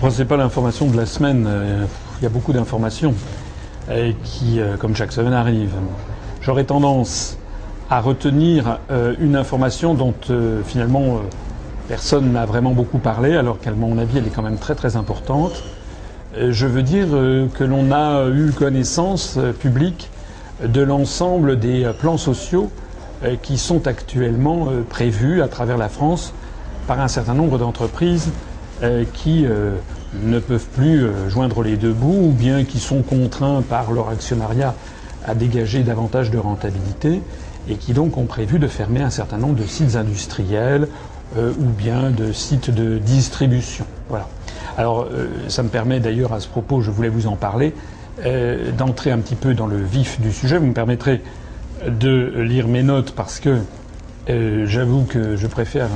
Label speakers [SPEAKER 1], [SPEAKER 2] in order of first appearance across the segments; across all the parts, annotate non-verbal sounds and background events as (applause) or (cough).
[SPEAKER 1] Pas l'information de la semaine. Euh, il y a beaucoup d'informations euh, qui, euh, comme chaque semaine, arrivent. J'aurais tendance à retenir une information dont finalement personne n'a vraiment beaucoup parlé, alors qu'à mon avis, elle est quand même très très importante. Je veux dire que l'on a eu connaissance publique de l'ensemble des plans sociaux qui sont actuellement prévus à travers la France par un certain nombre d'entreprises euh, qui euh, ne peuvent plus euh, joindre les deux bouts ou bien qui sont contraints par leur actionnariat à dégager davantage de rentabilité et qui donc ont prévu de fermer un certain nombre de sites industriels ou bien de sites de distribution. Voilà. Alors ça me permet d'ailleurs à ce propos, je voulais vous en parler, d'entrer un petit peu dans le vif du sujet. Vous me permettrez de lire mes notes parce que j'avoue que je préfère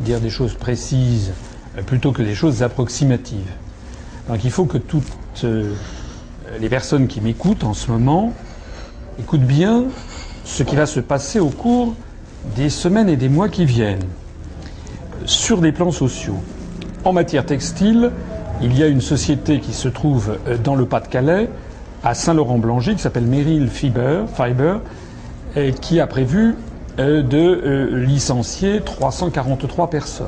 [SPEAKER 1] dire des choses précises euh, plutôt que des choses approximatives. Donc il faut que toutes euh, les personnes qui m'écoutent en ce moment écoutent bien ce qui va se passer au cours des semaines et des mois qui viennent sur des plans sociaux. En matière textile, il y a une société qui se trouve euh, dans le Pas-de-Calais, à Saint-Laurent-Blangy, qui s'appelle Merrill Fiber, Fiber et qui a prévu de licencier 343 personnes.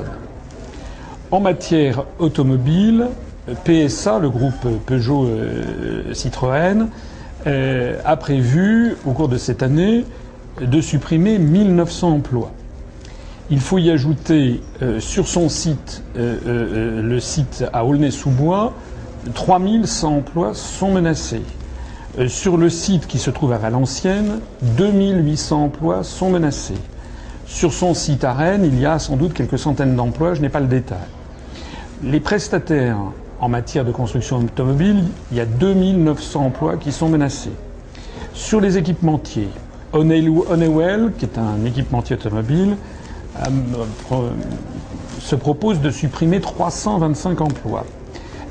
[SPEAKER 1] En matière automobile, PSA, le groupe Peugeot euh, Citroën, euh, a prévu au cours de cette année de supprimer 1900 emplois. Il faut y ajouter euh, sur son site, le site à Aulnay-sous-Bois, 3100 emplois sont menacés. sur le site qui se trouve à Valenciennes, 2800 emplois sont menacés. Sur son site à Rennes, il y a sans doute quelques centaines d'emplois, je n'ai pas le détail. Les prestataires en matière de construction automobile, il y a 2900 emplois qui sont menacés. Sur les équipementiers, Honeywell, qui est un équipementier automobile, euh, se propose de supprimer 325 emplois.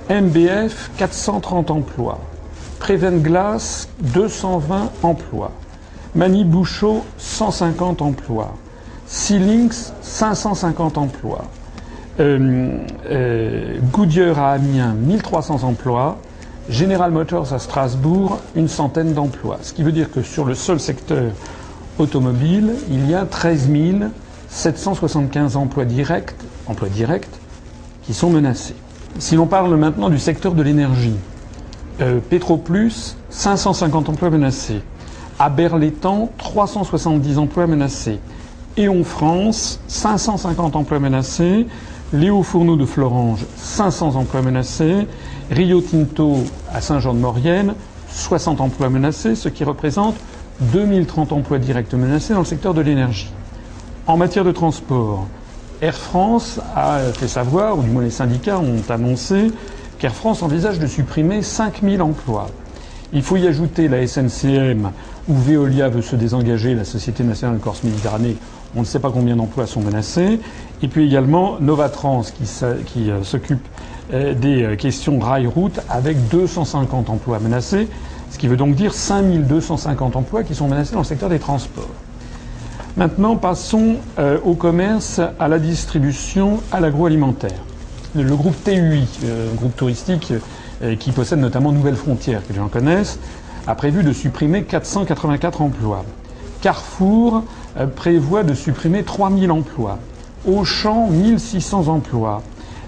[SPEAKER 1] MBF, 430 emplois. Prevent Glass, 220 emplois. Mani Bouchot, 150 emplois. Sealinks, 550 emplois. Euh, euh, Goodyear à Amiens, 1300 emplois. General Motors à Strasbourg, une centaine d'emplois. Ce qui veut dire que sur le seul secteur automobile, il y a 13 775 emplois directs, emplois directs qui sont menacés. Si l'on parle maintenant du secteur de l'énergie, euh, Petroplus, 550 emplois menacés. À Berlétan, 370 emplois menacés. en France, 550 emplois menacés. Léo Fourneau de Florange, 500 emplois menacés. Rio Tinto à Saint-Jean-de-Maurienne, 60 emplois menacés, ce qui représente 2030 emplois directs menacés dans le secteur de l'énergie. En matière de transport, Air France a fait savoir, ou du moins les syndicats ont annoncé, qu'Air France envisage de supprimer 5000 emplois. Il faut y ajouter la SNCM, où Veolia veut se désengager, la Société nationale de Corse Méditerranée, on ne sait pas combien d'emplois sont menacés. Et puis également Novatrans qui, euh, s'occupe euh, des euh, questions rail-route avec 250 emplois menacés, ce qui veut donc dire 5250 emplois qui sont menacés dans le secteur des transports. Maintenant, passons au commerce, à la distribution, à l'agroalimentaire. Le groupe TUI, groupe touristique qui possède notamment Nouvelles Frontières, que les gens connaissent, a prévu de supprimer 484 emplois. Carrefour prévoit de supprimer 3000 emplois. Auchan, 1600 emplois.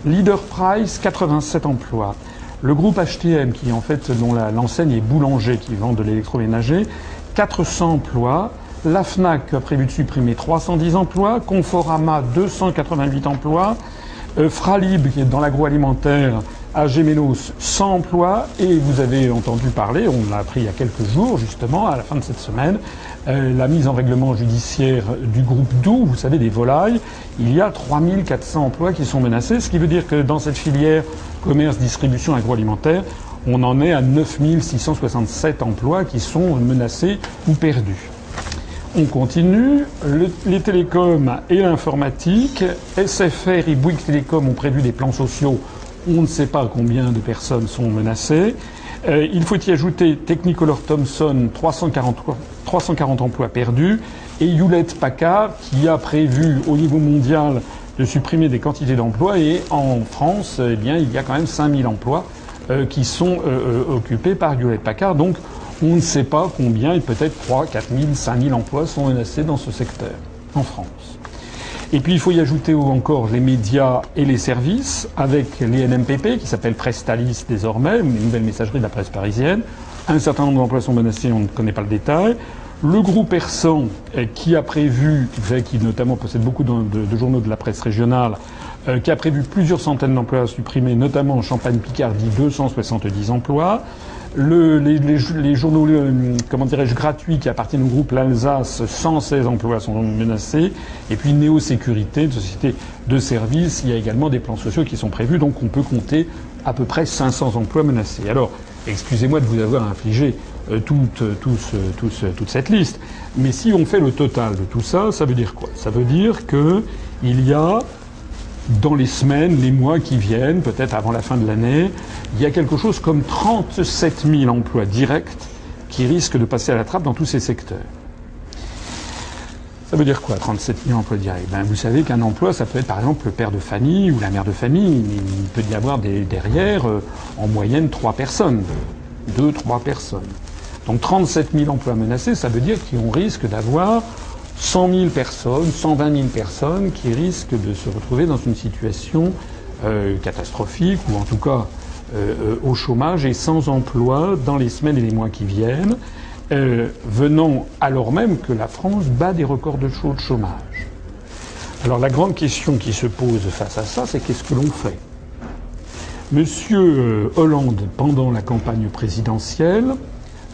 [SPEAKER 1] Leader Price, 87 emplois. Le groupe HTM, qui en fait, dont l'enseigne est boulanger, qui vend de l'électroménager, 400 emplois. La FNAC a prévu de supprimer 310 emplois. Conforama, 288 emplois. Euh, Fralib, qui est dans l'agroalimentaire, à Gémenos 100 emplois et vous avez entendu parler, on l'a appris il y a quelques jours justement, à la fin de cette semaine, euh, la mise en règlement judiciaire du groupe Doux, vous savez, des volailles. Il y a 3400 emplois qui sont menacés, ce qui veut dire que dans cette filière commerce, distribution agroalimentaire, on en est à 9667 emplois qui sont menacés ou perdus. On continue. les télécoms et l'informatique. SFR et Bouygues Télécom ont prévu des plans sociaux on ne sait pas combien de personnes sont menacées. Euh, il faut y ajouter Technicolor Thomson, 340, emplois perdus, et Hewlett Packard, qui a prévu au niveau mondial de supprimer des quantités d'emplois. Et en France, eh bien, il y a quand même 5000 emplois euh, qui sont euh, occupés par Hewlett Packard. Donc, on ne sait pas combien, et peut-être 3, 4 000, 5 000 emplois sont menacés dans ce secteur en France. Et puis il faut y ajouter encore les médias et les services, avec les NMPP, qui s'appellent Prestalis désormais, une nouvelle messagerie de la presse parisienne. Un certain nombre d'emplois sont menacés, on ne connaît pas le détail. Le groupe Persan, qui a prévu, qui notamment possède beaucoup de, journaux de la presse régionale, euh, qui a prévu plusieurs centaines d'emplois à supprimer, notamment en Champagne-Picardie, 270 emplois le, les, les, journaux, euh, comment dirais-je, gratuits qui appartiennent au groupe L'Alsace, 116 emplois sont menacés. Et puis Néo Sécurité, une société de services, il y a également des plans sociaux qui sont prévus. Donc on peut compter à peu près 500 emplois menacés. Alors, excusez-moi de vous avoir infligé euh, toute, euh, toute cette liste. Mais si on fait le total de tout ça, ça veut dire quoi? Ça veut dire qu'il y a dans les semaines, les mois qui viennent, peut-être avant la fin de l'année, il y a quelque chose comme 37 000 emplois directs qui risquent de passer à la trappe dans tous ces secteurs. Ça veut dire quoi, 37 000 emplois directs? Ben, Vous savez qu'un emploi, ça peut être par exemple le père de famille ou la mère de famille. Il peut y avoir derrière, euh, en moyenne, trois personnes. Deux, trois personnes. Donc 37 000 emplois menacés, ça veut dire qu'on risque d'avoir 100 000 personnes, 120 000 personnes qui risquent de se retrouver dans une situation euh, catastrophique ou en tout cas euh, euh, au chômage et sans emploi dans les semaines et les mois qui viennent, venant alors même que la France bat des records de chômage. Alors la grande question qui se pose face à ça, c'est qu'est-ce que l'on fait? Monsieur Hollande, pendant la campagne présidentielle,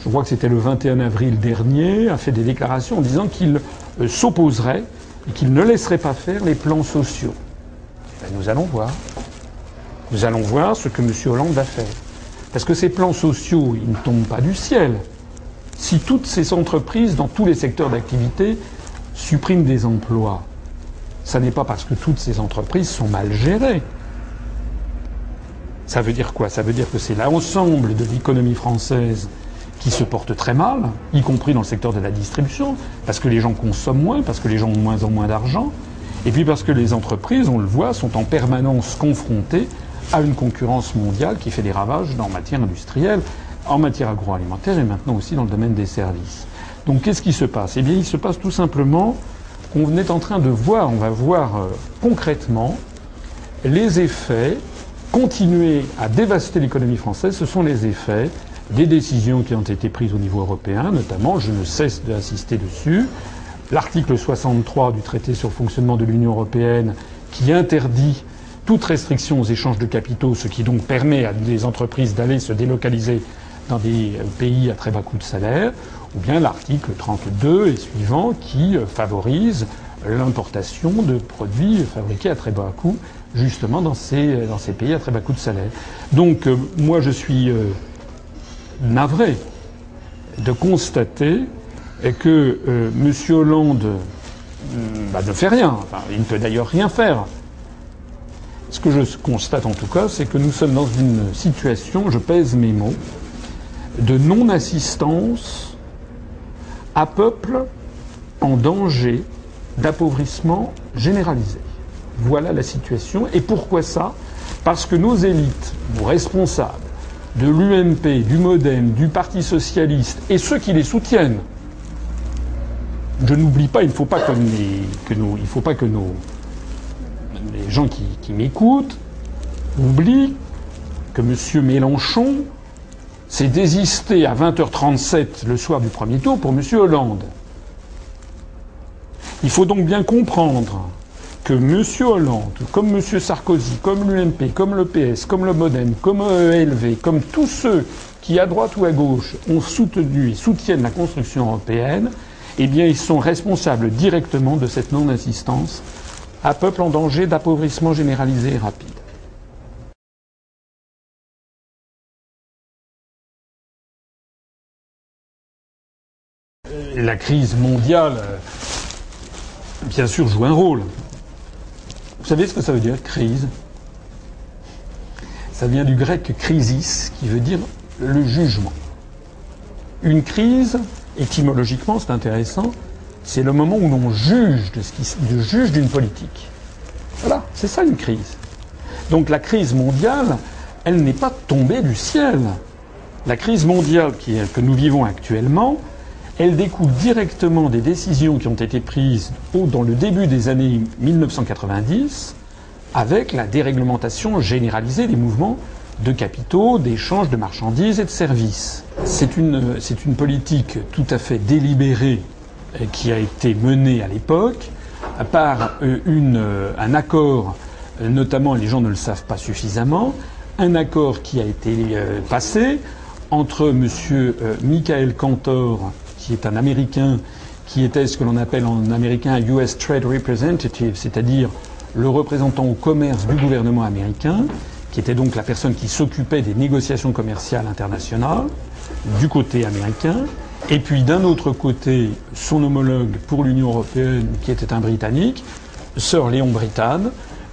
[SPEAKER 1] je crois que c'était le 21 avril dernier, a fait des déclarations en disant qu'il euh, s'opposerait et qu'il ne laisserait pas faire les plans sociaux. Ben, nous allons voir. Nous allons voir ce que M. Hollande va faire. Parce que ces plans sociaux, ils ne tombent pas du ciel. Si toutes ces entreprises, dans tous les secteurs d'activité, suppriment des emplois, ça n'est pas parce que toutes ces entreprises sont mal gérées. Ça veut dire quoi? Ça veut dire que c'est l'ensemble de l'économie française qui se portent très mal, y compris dans le secteur de la distribution, parce que les gens consomment moins, parce que les gens ont moins en moins d'argent, et puis parce que les entreprises, on le voit, sont en permanence confrontées à une concurrence mondiale qui fait des ravages en matière industrielle, en matière agroalimentaire et maintenant aussi dans le domaine des services. Donc qu'est-ce qui se passe? Eh bien, il se passe tout simplement qu'on est en train de voir, on va voir euh, concrètement les effets, continuer à dévaster l'économie française, ce sont les effets des décisions qui ont été prises au niveau européen, notamment, je ne cesse d'insister dessus, l'article 63 du traité sur le fonctionnement de l'Union européenne qui interdit toute restriction aux échanges de capitaux, ce qui donc permet à des entreprises d'aller se délocaliser dans des pays à très bas coût de salaire, ou bien l'article 32 et suivant qui favorise l'importation de produits fabriqués à très bas coût, justement dans ces, dans ces pays à très bas coût de salaire. Donc euh, moi je suis euh, navré de constater que euh, M. Hollande euh, bah, ne fait rien. il ne peut d'ailleurs rien faire. Ce que je constate en tout cas, c'est que nous sommes dans une situation, je pèse mes mots, de non-assistance à peuple en danger d'appauvrissement généralisé. Voilà la situation. Et pourquoi ça? Parce que nos élites, nos responsables, de l'UMP, du Modem, du Parti socialiste et ceux qui les soutiennent. Je n'oublie pas, il ne faut pas que, faut pas que nos, les gens qui, qui m'écoutent oublient que M. Mélenchon s'est désisté à 20h37 le soir du premier tour pour M. Hollande. Il faut donc bien comprendre que M. Hollande, comme M. Sarkozy, comme l'UMP, comme le PS, comme le Modem, comme ELV, comme tous ceux qui, à droite ou à gauche, ont soutenu et soutiennent la construction européenne, eh bien, ils sont responsables directement de cette non-assistance à peuple en danger d'appauvrissement généralisé et rapide. La crise mondiale, euh, bien sûr, joue un rôle. Vous savez ce que ça veut dire, crise? Ça vient du grec crisis, qui veut dire le jugement. Une crise, étymologiquement, c'est intéressant, c'est le moment où l'on juge de ce qui, juge d'une politique. Voilà, c'est ça une crise. Donc la crise mondiale, elle n'est pas tombée du ciel. La crise mondiale que nous vivons actuellement, elle découle directement des décisions qui ont été prises dans le début des années 1990 avec la déréglementation généralisée des mouvements de capitaux, d'échanges de marchandises et de services. C'est une, c'est une politique tout à fait délibérée euh, qui a été menée à l'époque par euh, une, euh, un accord, notamment les gens ne le savent pas suffisamment, un accord qui a été passé entre M. Michael Cantor, qui est un Américain, qui était ce que l'on appelle en américain un US Trade Representative, c'est-à-dire le représentant au commerce du gouvernement américain, qui était donc la personne qui s'occupait des négociations commerciales internationales du côté américain, et puis d'un autre côté son homologue pour l'Union européenne, qui était un Britannique, Sir Léon Brittan,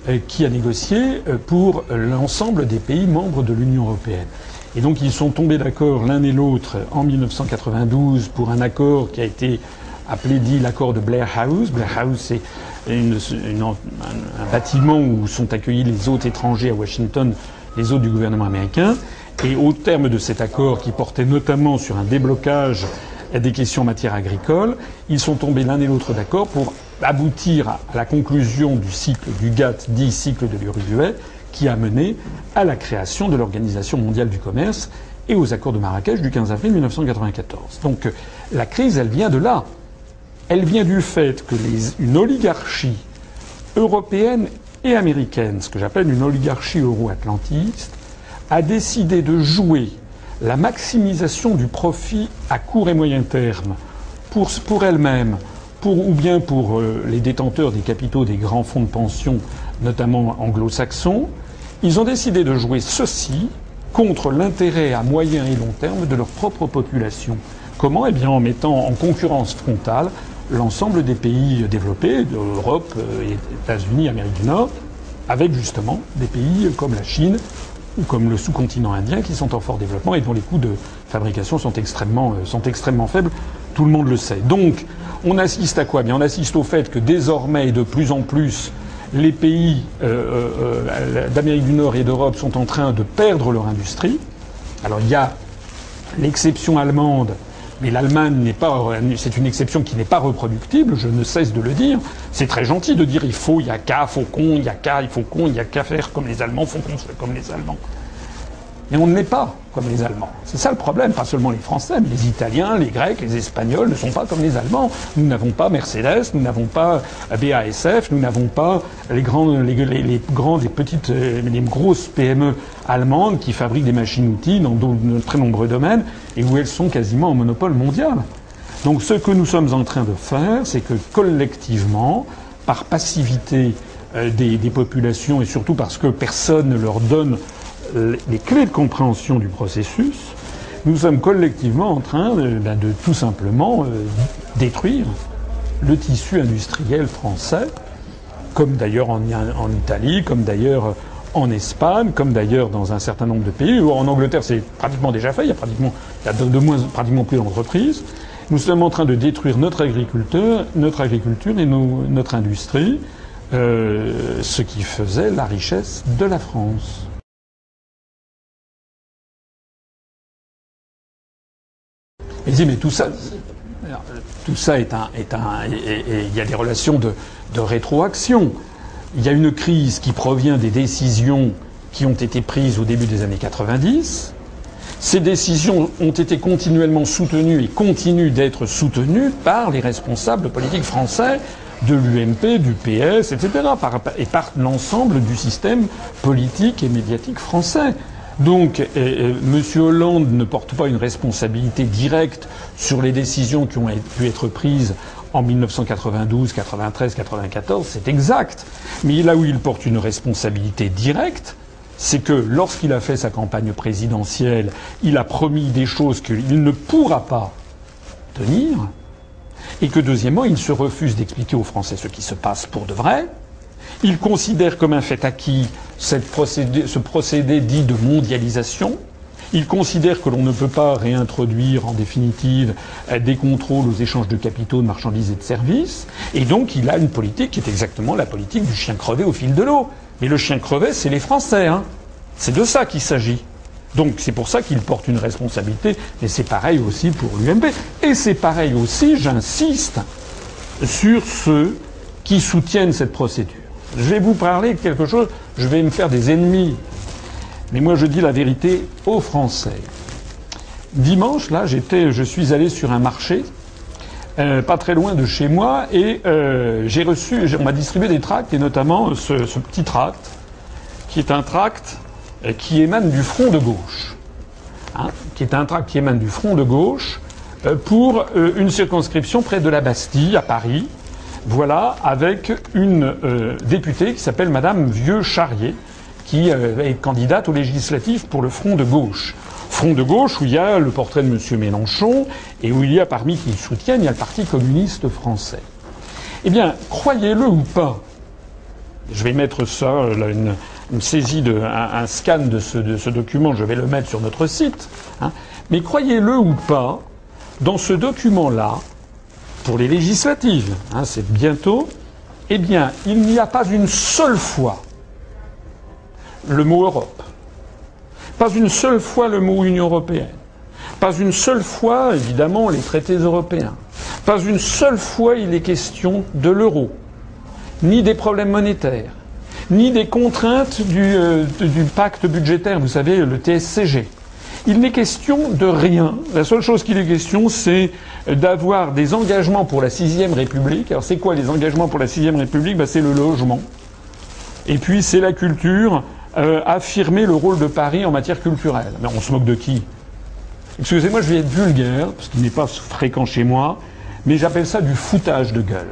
[SPEAKER 1] euh, qui a négocié euh, pour l'ensemble des pays membres de l'Union européenne. Et donc ils sont tombés d'accord l'un et l'autre en 1992 pour un accord qui a été appelé dit l'accord de Blair House. Blair House, c'est un, bâtiment où sont accueillis les hôtes étrangers à Washington, les hôtes du gouvernement américain. Et au terme de cet accord, qui portait notamment sur un déblocage des questions en matière agricole, ils sont tombés l'un et l'autre d'accord pour aboutir à la conclusion du cycle du GATT, dit cycle de l'Uruguay, qui a mené à la création de l'Organisation mondiale du commerce et aux accords de Marrakech du 15 avril 1994. Donc la crise, elle vient de là elle vient du fait que une oligarchie européenne et américaine, ce que j'appelle une oligarchie euro-atlantiste, a décidé de jouer la maximisation du profit à court et moyen terme pour, pour elle-même, pour, ou bien pour euh, les détenteurs des capitaux des grands fonds de pension, notamment anglo-saxons, ils ont décidé de jouer ceci contre l'intérêt à moyen et long terme de leur propre population. Comment? Eh bien en mettant en concurrence frontale l'ensemble des pays développés, d'Europe, euh, États-Unis, Amérique du Nord, avec justement des pays comme la Chine ou comme le sous-continent indien qui sont en fort développement et dont les coûts de fabrication sont extrêmement, euh, sont extrêmement faibles. Tout le monde le sait. Donc, on assiste à quoi? Bien, on assiste au fait que désormais, de plus en plus, les pays euh, d'Amérique du Nord et d'Europe sont en train de perdre leur industrie. Alors, il y a l'exception allemande mais l'Allemagne n'est pas, c'est une exception qui n'est pas reproductible, je ne cesse de le dire. C'est très gentil de dire il faut, il y a qu'à, faut qu'on, il y a qu'à, il faut qu'on, il y a qu'à faire comme les Allemands, faut qu'on comme les Allemands. Mais on ne l'est pas comme les Allemands. C'est ça le problème, pas seulement les Français, mais les Italiens, les Grecs, les Espagnols ne sont pas comme les Allemands. Nous n'avons pas Mercedes, nous n'avons pas BASF, nous n'avons pas les grandes, les, les, grandes et petites, euh, les grosses PME allemandes qui fabriquent des machines-outils dans de très nombreux domaines et où elles sont quasiment en monopole mondial. Donc ce que nous sommes en train de faire, c'est que collectivement, par passivité euh, des populations et surtout parce que personne ne leur donne les clés de compréhension du processus, nous sommes collectivement en train de, ben, tout simplement euh, détruire le tissu industriel français, comme d'ailleurs en, Italie, comme d'ailleurs en Espagne, comme d'ailleurs dans un certain nombre de pays. En Angleterre, c'est pratiquement déjà fait. Il y a pratiquement, de, moins, pratiquement plus d'entreprises. Nous sommes en train de détruire notre agriculteur, notre agriculture et notre industrie, euh, ce qui faisait la richesse de la France. Il mais tout ça, est un, est un, il y a des relations de rétroaction. Il y a une crise qui provient des décisions qui ont été prises au début des années 90. Ces décisions ont été continuellement soutenues et continuent d'être soutenues par les responsables politiques français de l'UMP, du PS, etc., et par l'ensemble du système politique et médiatique français. Donc, M. Hollande ne porte pas une responsabilité directe sur les décisions qui ont pu être prises en 1992, 93, 94, c'est exact. Mais là où il porte une responsabilité directe, c'est que lorsqu'il a fait sa campagne présidentielle, il a promis des choses qu'il ne pourra pas tenir, et que deuxièmement, il se refuse d'expliquer aux Français ce qui se passe pour de vrai, il considère comme un fait acquis ce procédé dit de mondialisation, Il considère que l'on ne peut pas réintroduire en définitive des contrôles aux échanges de capitaux, de marchandises et de services. Et donc il a une politique qui est exactement la politique du chien crevé au fil de l'eau. Mais le chien crevé, c'est les Français. Hein. C'est de ça qu'il s'agit. Donc c'est pour ça qu'il porte une responsabilité, mais c'est pareil aussi pour l'UMP. Et c'est pareil aussi, j'insiste, sur ceux qui soutiennent cette procédure. Je vais vous parler de quelque chose, je vais me faire des ennemis. Mais moi je dis la vérité aux Français. Dimanche, là, j'étais, je suis allé sur un marché, euh, pas très loin de chez moi, et euh, j'ai reçu, on m'a distribué des tracts, et notamment ce, ce petit tract, qui est un tract euh, qui émane du front de gauche, hein, qui est un tract qui émane du front de gauche euh, pour euh, une circonscription près de la Bastille, à Paris. Voilà, avec une députée qui s'appelle Madame Vieux-Charrier, qui est candidate aux législatives pour le front de gauche. Front de gauche où il y a le portrait de M. Mélenchon et où il y a parmi qui soutiennent, il y a le Parti communiste français. Eh bien, croyez-le ou pas, je vais mettre ça, une, une saisie, de, un, scan de ce, document, je vais le mettre sur notre site. Hein. Mais croyez-le ou pas, dans ce document-là, pour les législatives, hein, c'est bientôt, eh bien, il n'y a pas une seule fois le mot Europe, pas une seule fois le mot Union européenne, pas une seule fois, évidemment, les traités européens, pas une seule fois il est question de l'euro, ni des problèmes monétaires, ni des contraintes euh, du, pacte budgétaire, vous savez, le TSCG. Il n'est question de rien. La seule chose qu'il est question, c'est d'avoir des engagements pour la sixième République. Alors c'est quoi les engagements pour la sixième République? Ben, C'est le logement. Et puis c'est la culture, euh, affirmer le rôle de Paris en matière culturelle. Mais on se moque de qui? Excusez-moi, je vais être vulgaire, parce qu'il n'est pas fréquent chez moi, mais j'appelle ça du foutage de gueule.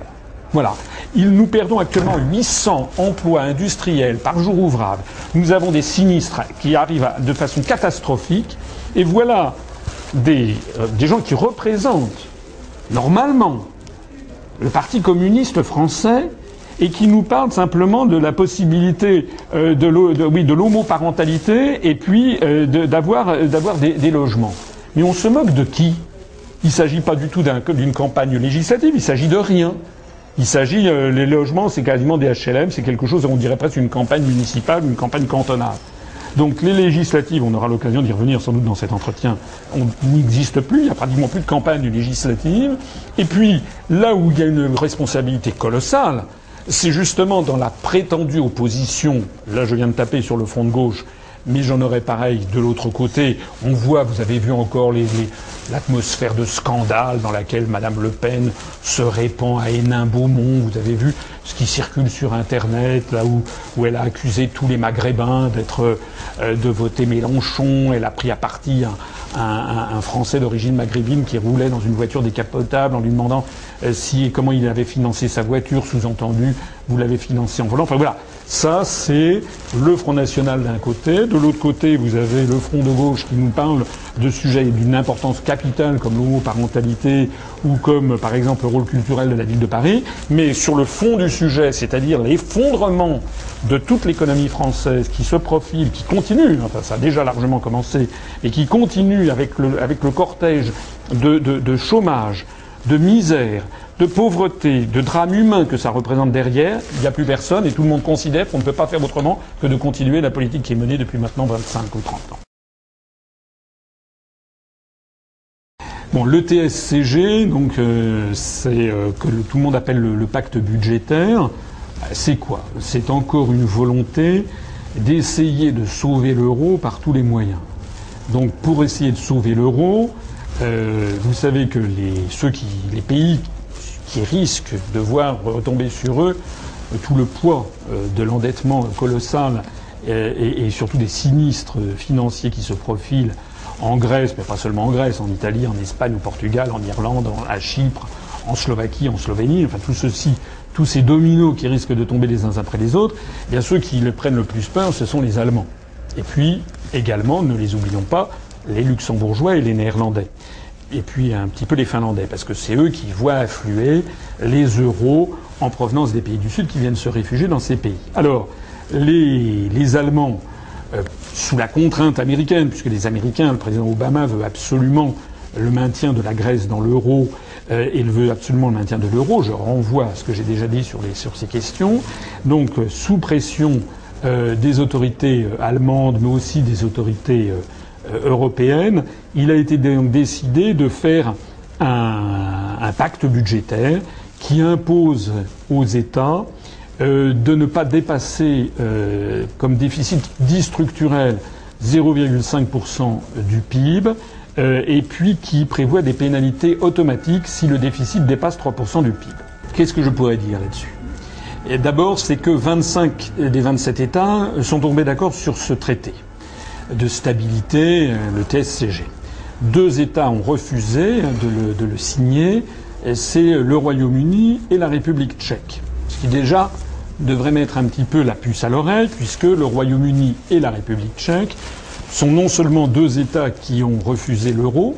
[SPEAKER 1] Voilà. nous perdons actuellement 800 emplois industriels par jour ouvrable. Nous avons des sinistres qui arrivent de façon catastrophique. Et voilà des, euh, des gens qui représentent normalement le Parti communiste français et qui nous parlent simplement de la possibilité euh, de, l'homoparentalité et puis euh, d'avoir des, logements. Mais on se moque de qui? Il ne s'agit pas du tout d'une campagne législative, il s'agit de rien. Il s'agit, les logements, c'est quasiment des HLM, c'est quelque chose, on dirait presque une campagne municipale, une campagne cantonale. Donc les législatives, on aura l'occasion d'y revenir sans doute dans cet entretien, on n'existe plus, il n'y a pratiquement plus de campagne législative. Et puis, là où il y a une responsabilité colossale, c'est justement dans la prétendue opposition, là je viens de taper sur le front de gauche, mais j'en aurais pareil de l'autre côté. On voit, vous avez vu encore l'atmosphère de scandale dans laquelle Madame Le Pen se répand à Hénin-Beaumont. Vous avez vu ce qui circule sur Internet, là où, elle a accusé tous les Maghrébins d'être, euh, de voter Mélenchon. Elle a pris à partie un, Français d'origine maghrébine qui roulait dans une voiture décapotable en lui demandant euh, si comment il avait financé sa voiture, sous-entendu, vous l'avez financé en volant. Enfin voilà, ça, c'est le Front National d'un côté. De l'autre côté, vous avez le Front de gauche qui nous parle de sujets d'une importance capitale comme l'homoparentalité ou comme, par exemple, le rôle culturel de la ville de Paris. Mais sur le fond du sujet, c'est-à-dire l'effondrement de toute l'économie française qui se profile, qui continue, enfin ça a déjà largement commencé, et qui continue avec le, cortège de chômage, de misère, de pauvreté, de drame humain que ça représente derrière, il n'y a plus personne et tout le monde considère qu'on ne peut pas faire autrement que de continuer la politique qui est menée depuis maintenant 25 ou 30 ans. Bon, le TSCG, donc euh, c'est euh, que tout le monde appelle le, pacte budgétaire. C'est quoi? C'est encore une volonté d'essayer de sauver l'euro par tous les moyens. Donc, pour essayer de sauver l'euro, euh, vous savez que ceux qui, les pays qui risquent de voir retomber sur eux tout le poids euh, de l'endettement colossal et, surtout des sinistres financiers qui se profilent en Grèce, mais pas seulement en Grèce, en Italie, en Espagne, au Portugal, en Irlande, à Chypre, en Slovaquie, en Slovénie, enfin tous ces dominos qui risquent de tomber les uns après les autres, bien ceux qui le prennent le plus peur, ce sont les Allemands. Et puis également, ne les oublions pas, les Luxembourgeois et les Néerlandais et puis un petit peu les Finlandais, parce que c'est eux qui voient affluer les euros en provenance des pays du Sud qui viennent se réfugier dans ces pays. Alors, les, les Allemands sous la contrainte américaine, puisque les Américains, le président Obama veut absolument le maintien de la Grèce dans l'euro euh, et veut absolument le maintien de l'euro. Je renvoie à ce que j'ai déjà dit sur, les, sur ces questions. Donc, sous pression euh, des autorités allemandes, mais aussi des autorités européennes, il a été donc décidé de faire un, pacte budgétaire qui impose aux États euh, de ne pas dépasser euh, comme déficit dit structurel 0,5% du PIB euh, et puis qui prévoit des pénalités automatiques si le déficit dépasse 3% du PIB. Qu'est-ce que je pourrais dire là-dessus? D'abord, c'est que 25 des 27 États sont tombés d'accord sur ce traité de stabilité, le TSCG. Deux États ont refusé de le, signer, c'est le Royaume-Uni et la République tchèque. Ce qui déjà devrait mettre un petit peu la puce à l'oreille, puisque le Royaume-Uni et la République tchèque sont non seulement deux États qui ont refusé l'euro,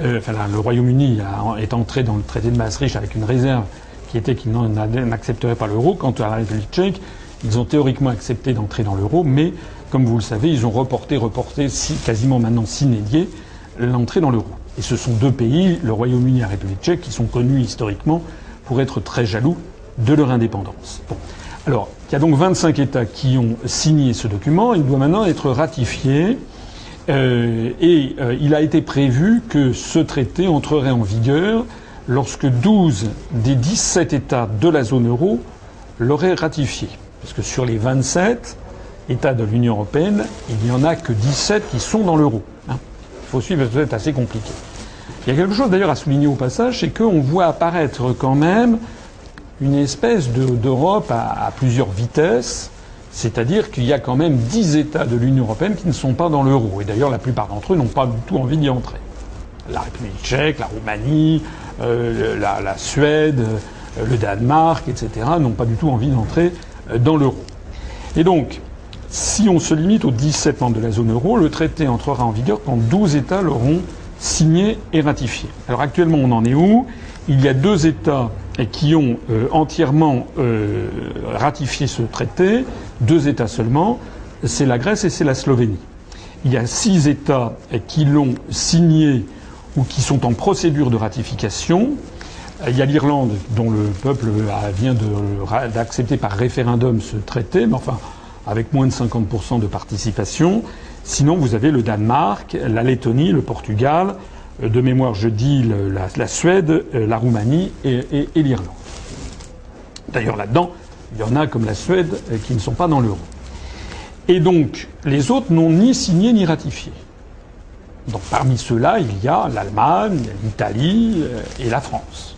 [SPEAKER 1] euh, le Royaume-Uni est entré dans le traité de Maastricht avec une réserve qui était qu'il n'accepterait pas l'euro. Quant à la République tchèque, ils ont théoriquement accepté d'entrer dans l'euro, mais comme vous le savez, ils ont reporté, reporté, si, quasiment maintenant sinédié l'entrée dans l'euro. Et ce sont deux pays, le Royaume-Uni et la République tchèque, qui sont connus historiquement pour être très jaloux de leur indépendance. Alors, il y a donc 25 États qui ont signé ce document. Il doit maintenant être ratifié. Euh, et euh, il a été prévu que ce traité entrerait en vigueur lorsque 12 des 17 États de la zone euro l'auraient ratifié. Parce que sur les 27 États de l'Union européenne, il n'y en a que 17 qui sont dans l'euro. Hein. Il faut suivre, c'est assez compliqué. Il y a quelque chose d'ailleurs à souligner au passage, c'est qu'on voit apparaître quand même une espèce d'Europe à, plusieurs vitesses, c'est-à-dire qu'il y a quand même dix États de l'Union européenne qui ne sont pas dans l'euro. Et d'ailleurs, la plupart d'entre eux n'ont pas du tout envie d'y entrer. La République tchèque, la Roumanie, euh, la, la, Suède, euh, le Danemark, etc., n'ont pas du tout envie d'entrer euh, dans l'euro. Et donc, si on se limite aux 17 membres de la zone euro, le traité entrera en vigueur quand 12 États l'auront signé et ratifié. Alors actuellement, on en est où? Il y a deux États qui ont euh, entièrement euh, ratifié ce traité, deux États seulement, c'est la Grèce et c'est la Slovénie. Il y a six États qui l'ont signé ou qui sont en procédure de ratification. Il y a l'Irlande, dont le peuple vient d'accepter par référendum ce traité, mais enfin avec moins de 50% de participation. Sinon, vous avez le Danemark, la Lettonie, le Portugal, euh, de mémoire, je dis la, Suède, euh, la Roumanie et, l'Irlande. D'ailleurs, là-dedans, il y en a comme la Suède euh, qui ne sont pas dans l'euro. Et donc, les autres n'ont ni signé ni ratifié. Donc, parmi ceux-là, il y a l'Allemagne, l'Italie et la France.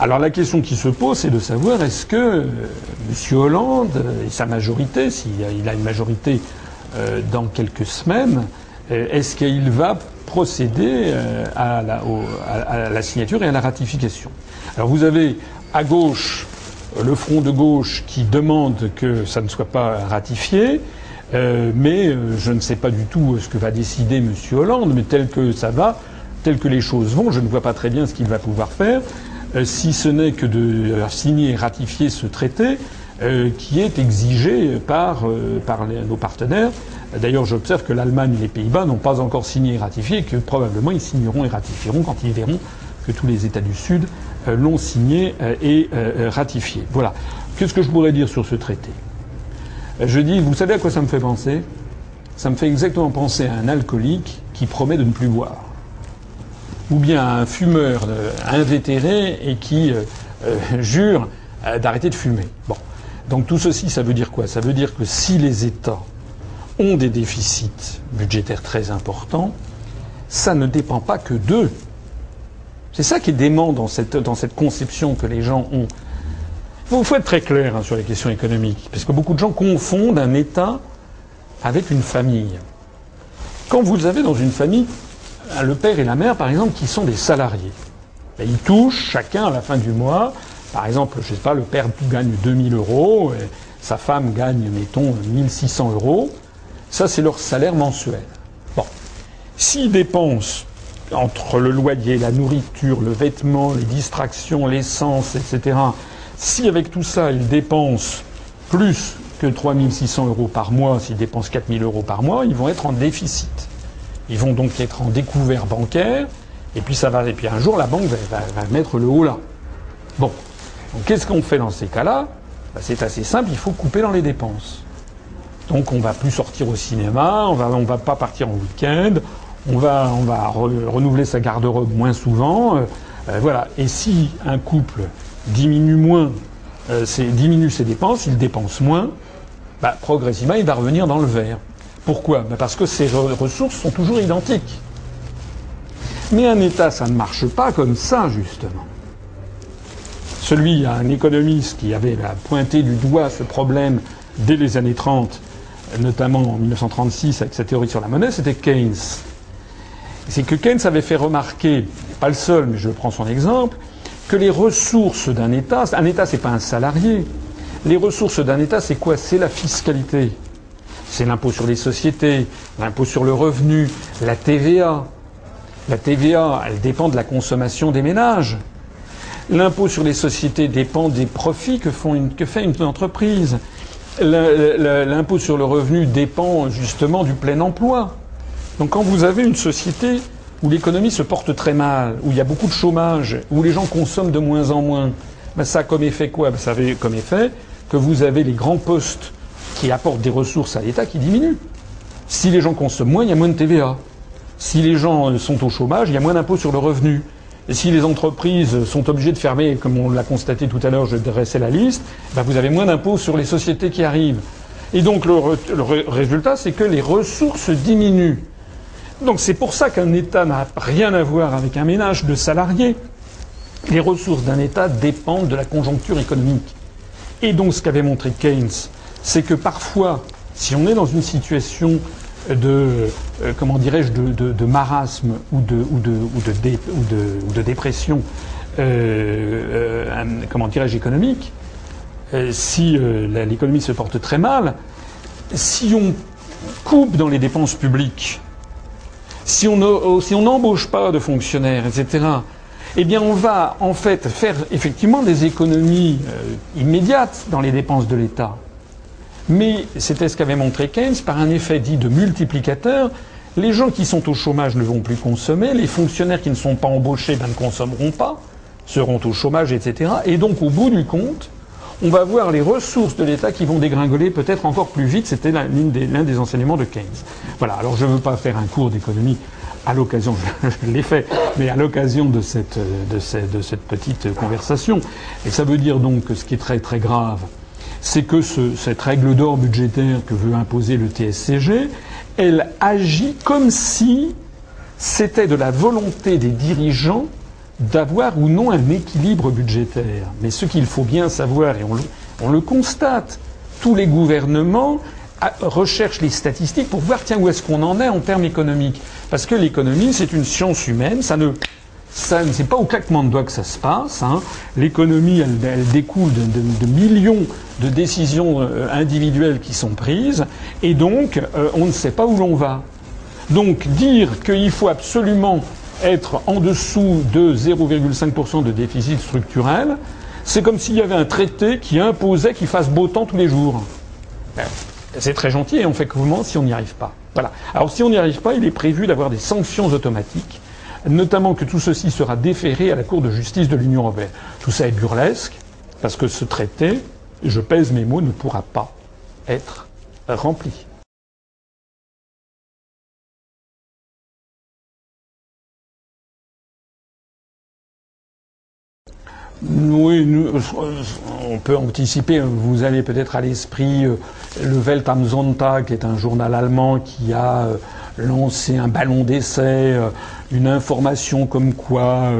[SPEAKER 1] Alors, la question qui se pose, c'est de savoir est-ce que M. Hollande et sa majorité, s'il a une majorité dans quelques semaines, est-ce qu'il va procéder euh, à la, signature et à la ratification? Alors vous avez à gauche le front de gauche qui demande que ça ne soit pas ratifié, euh, mais euh, je ne sais pas du tout ce que va décider M. Hollande, mais tel que ça va, tel que les choses vont, je ne vois pas très bien ce qu'il va pouvoir faire, si ce n'est que de signer et ratifier ce traité qui est exigé par, nos partenaires D'ailleurs, j'observe que l'Allemagne et les Pays-Bas n'ont pas encore signé et ratifié, que probablement ils signeront et ratifieront quand ils verront que tous les États du Sud euh, l'ont signé euh, et euh, ratifié. Voilà. Qu'est-ce que je pourrais dire sur ce traité? Je dis, vous savez à quoi ça me fait penser? Ça me fait exactement penser à un alcoolique qui promet de ne plus boire, ou bien un fumeur invétéré et qui jure d'arrêter de fumer. Bon. Donc tout ceci, ça veut dire quoi? Ça veut dire que si les États ont des déficits budgétaires très importants, ça ne dépend pas que d'eux. C'est ça qui est dément dans cette, dans cette conception que les gens ont. Il faut être très clair hein, sur les questions économiques, parce que beaucoup de gens confondent un État avec une famille. Quand vous avez dans une famille le père et la mère, par exemple, qui sont des salariés, ben, ils touchent chacun à la fin du mois, par exemple, je sais pas, le père gagne 2000 euros, et sa femme gagne, mettons, 1600 euros. Ça, c'est leur salaire mensuel. Bon. S'ils dépensent entre le loyer, la nourriture, le vêtement, les distractions, l'essence, etc., si avec tout ça, ils dépensent plus que 3600 euros par mois, s'ils dépensent 4000 euros par mois, ils vont être en déficit. Ils vont donc être en découvert bancaire, et puis ça va, et puis un jour la banque va, mettre le haut là. Bon, qu'est-ce qu'on fait dans ces cas-là? Ben, C'est assez simple, il faut couper dans les dépenses. Donc on va plus sortir au cinéma, on va, on va pas partir en week-end, on va, renouveler sa garde-robe moins souvent. Euh, euh, voilà. Et si un couple diminue moins, euh, ses dépenses, il dépense moins, bah, progressivement il va revenir dans le vert. Pourquoi? Bah, Parce que ses ressources sont toujours identiques. Mais un État, ça ne marche pas comme ça, justement. Celui, un économiste qui avait pointé du doigt ce problème dès les années 30, notamment en 1936 avec sa théorie sur la monnaie, c'était Keynes. C'est que Keynes avait fait remarquer, pas le seul, mais je prends son exemple, que les ressources d'un État, un État c'est pas un salarié, les ressources d'un État c'est quoi? C'est la fiscalité. C'est l'impôt sur les sociétés, l'impôt sur le revenu, la TVA. La TVA, elle dépend de la consommation des ménages. L'impôt sur les sociétés dépend des profits que, fait une entreprise. L'impôt sur le revenu dépend justement du plein emploi. Donc quand vous avez une société où l'économie se porte très mal, où il y a beaucoup de chômage, où les gens consomment de moins en moins, ben ça a comme effet quoi? Ben Ça a comme effet que vous avez les grands postes qui apportent des ressources à l'État qui diminuent. Si les gens consomment moins, il y a moins de TVA. Si les gens sont au chômage, il y a moins d'impôts sur le revenu. Et si les entreprises sont obligées de fermer, comme on l'a constaté tout à l'heure, je dressais la liste, ben vous avez moins d'impôts sur les sociétés qui arrivent. Et donc le, résultat, c'est que les ressources diminuent. Donc c'est pour ça qu'un État n'a rien à voir avec un ménage de salariés. Les ressources d'un État dépendent de la conjoncture économique. Et donc ce qu'avait montré Keynes, c'est que parfois, si on est dans une situation de euh, comment dirais-je de, marasme ou de dépression euh, euh, comment dirais-je économique si l'économie se porte très mal si on coupe dans les dépenses publiques si on si on n'embauche pas de fonctionnaires etc eh bien on va en fait faire effectivement des économies immédiates dans les dépenses de l'État mais c'était ce qu'avait montré Keynes par un effet dit de multiplicateur. Les gens qui sont au chômage ne vont plus consommer, les fonctionnaires qui ne sont pas embauchés ben, ne consommeront pas, seront au chômage, etc. Et donc, au bout du compte, on va voir les ressources de l'État qui vont dégringoler peut-être encore plus vite. C'était l'un des, enseignements de Keynes. Voilà. Alors, je ne veux pas faire un cours d'économie à l'occasion, (laughs) je, l'ai fait, mais à l'occasion de cette petite conversation. Et ça veut dire donc que ce qui est très très grave, c'est que cette règle d'or budgétaire que veut imposer le TSCG, elle agit comme si c'était de la volonté des dirigeants d'avoir ou non un équilibre budgétaire. Mais ce qu'il faut bien savoir, et on le, constate, tous les gouvernements recherchent les statistiques pour voir tiens où est-ce qu'on en est en termes économiques. Parce que l'économie, c'est une science humaine, ça ne ça, c'est pas au claquement de doigts que ça se passe. Hein. L'économie, elle, découle de, millions de décisions euh, individuelles qui sont prises, et donc euh, on ne sait pas où l'on va. Donc dire qu'il faut absolument être en dessous de 0,5% de déficit structurel, c'est comme s'il y avait un traité qui imposait qu'il fasse beau temps tous les jours. Ben, c'est très gentil et on fait comment si on n'y arrive pas. Voilà. Alors si on n'y arrive pas, il est prévu d'avoir des sanctions automatiques notamment que tout ceci sera déféré à la Cour de justice de l'Union européenne. Tout ça est burlesque, parce que ce traité, je pèse mes mots, ne pourra pas être rempli. Oui, on peut anticiper. Vous avez peut-être à l'esprit euh, le Welt am Sonntag, qui est un journal allemand qui a euh, lancé un ballon d'essai, euh, une information comme quoi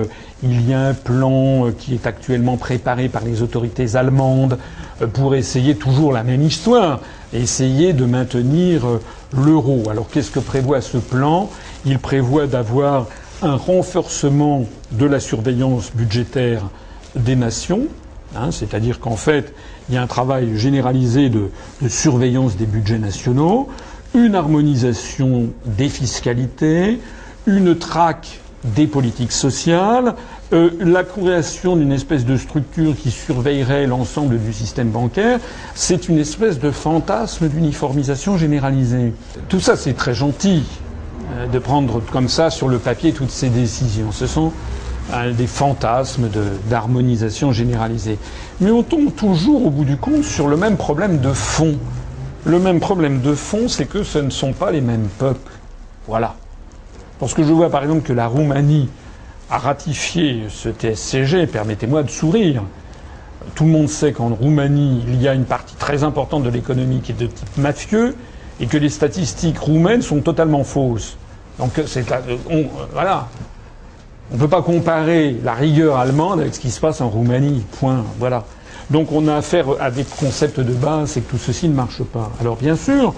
[SPEAKER 1] il y a un plan qui est actuellement préparé par les autorités allemandes pour essayer toujours la même histoire, essayer de maintenir l'euro. Alors qu'est-ce que prévoit ce plan? Il prévoit d'avoir un renforcement de la surveillance budgétaire des nations, hein, c'est-à-dire qu'en fait, il y a un travail généralisé de, surveillance des budgets nationaux, une harmonisation des fiscalités, une traque des politiques sociales, euh, la création d'une espèce de structure qui surveillerait l'ensemble du système bancaire, c'est une espèce de fantasme d'uniformisation généralisée. Tout ça, c'est très gentil euh, de prendre comme ça sur le papier toutes ces décisions. Ce sont euh, des fantasmes d'harmonisation généralisée. Mais on tombe toujours, au bout du compte, sur le même problème de fond. Le même problème de fond, c'est que ce ne sont pas les mêmes peuples. Voilà. Lorsque je vois par exemple que la Roumanie a ratifié ce TSCG, permettez-moi de sourire. Tout le monde sait qu'en Roumanie, il y a une partie très importante de l'économie qui est de type mafieux et que les statistiques roumaines sont totalement fausses. Donc c'est on, voilà. On ne peut pas comparer la rigueur allemande avec ce qui se passe en Roumanie. Point. Voilà. Donc on a affaire à des concepts de base et que tout ceci ne marche pas. Alors bien sûr,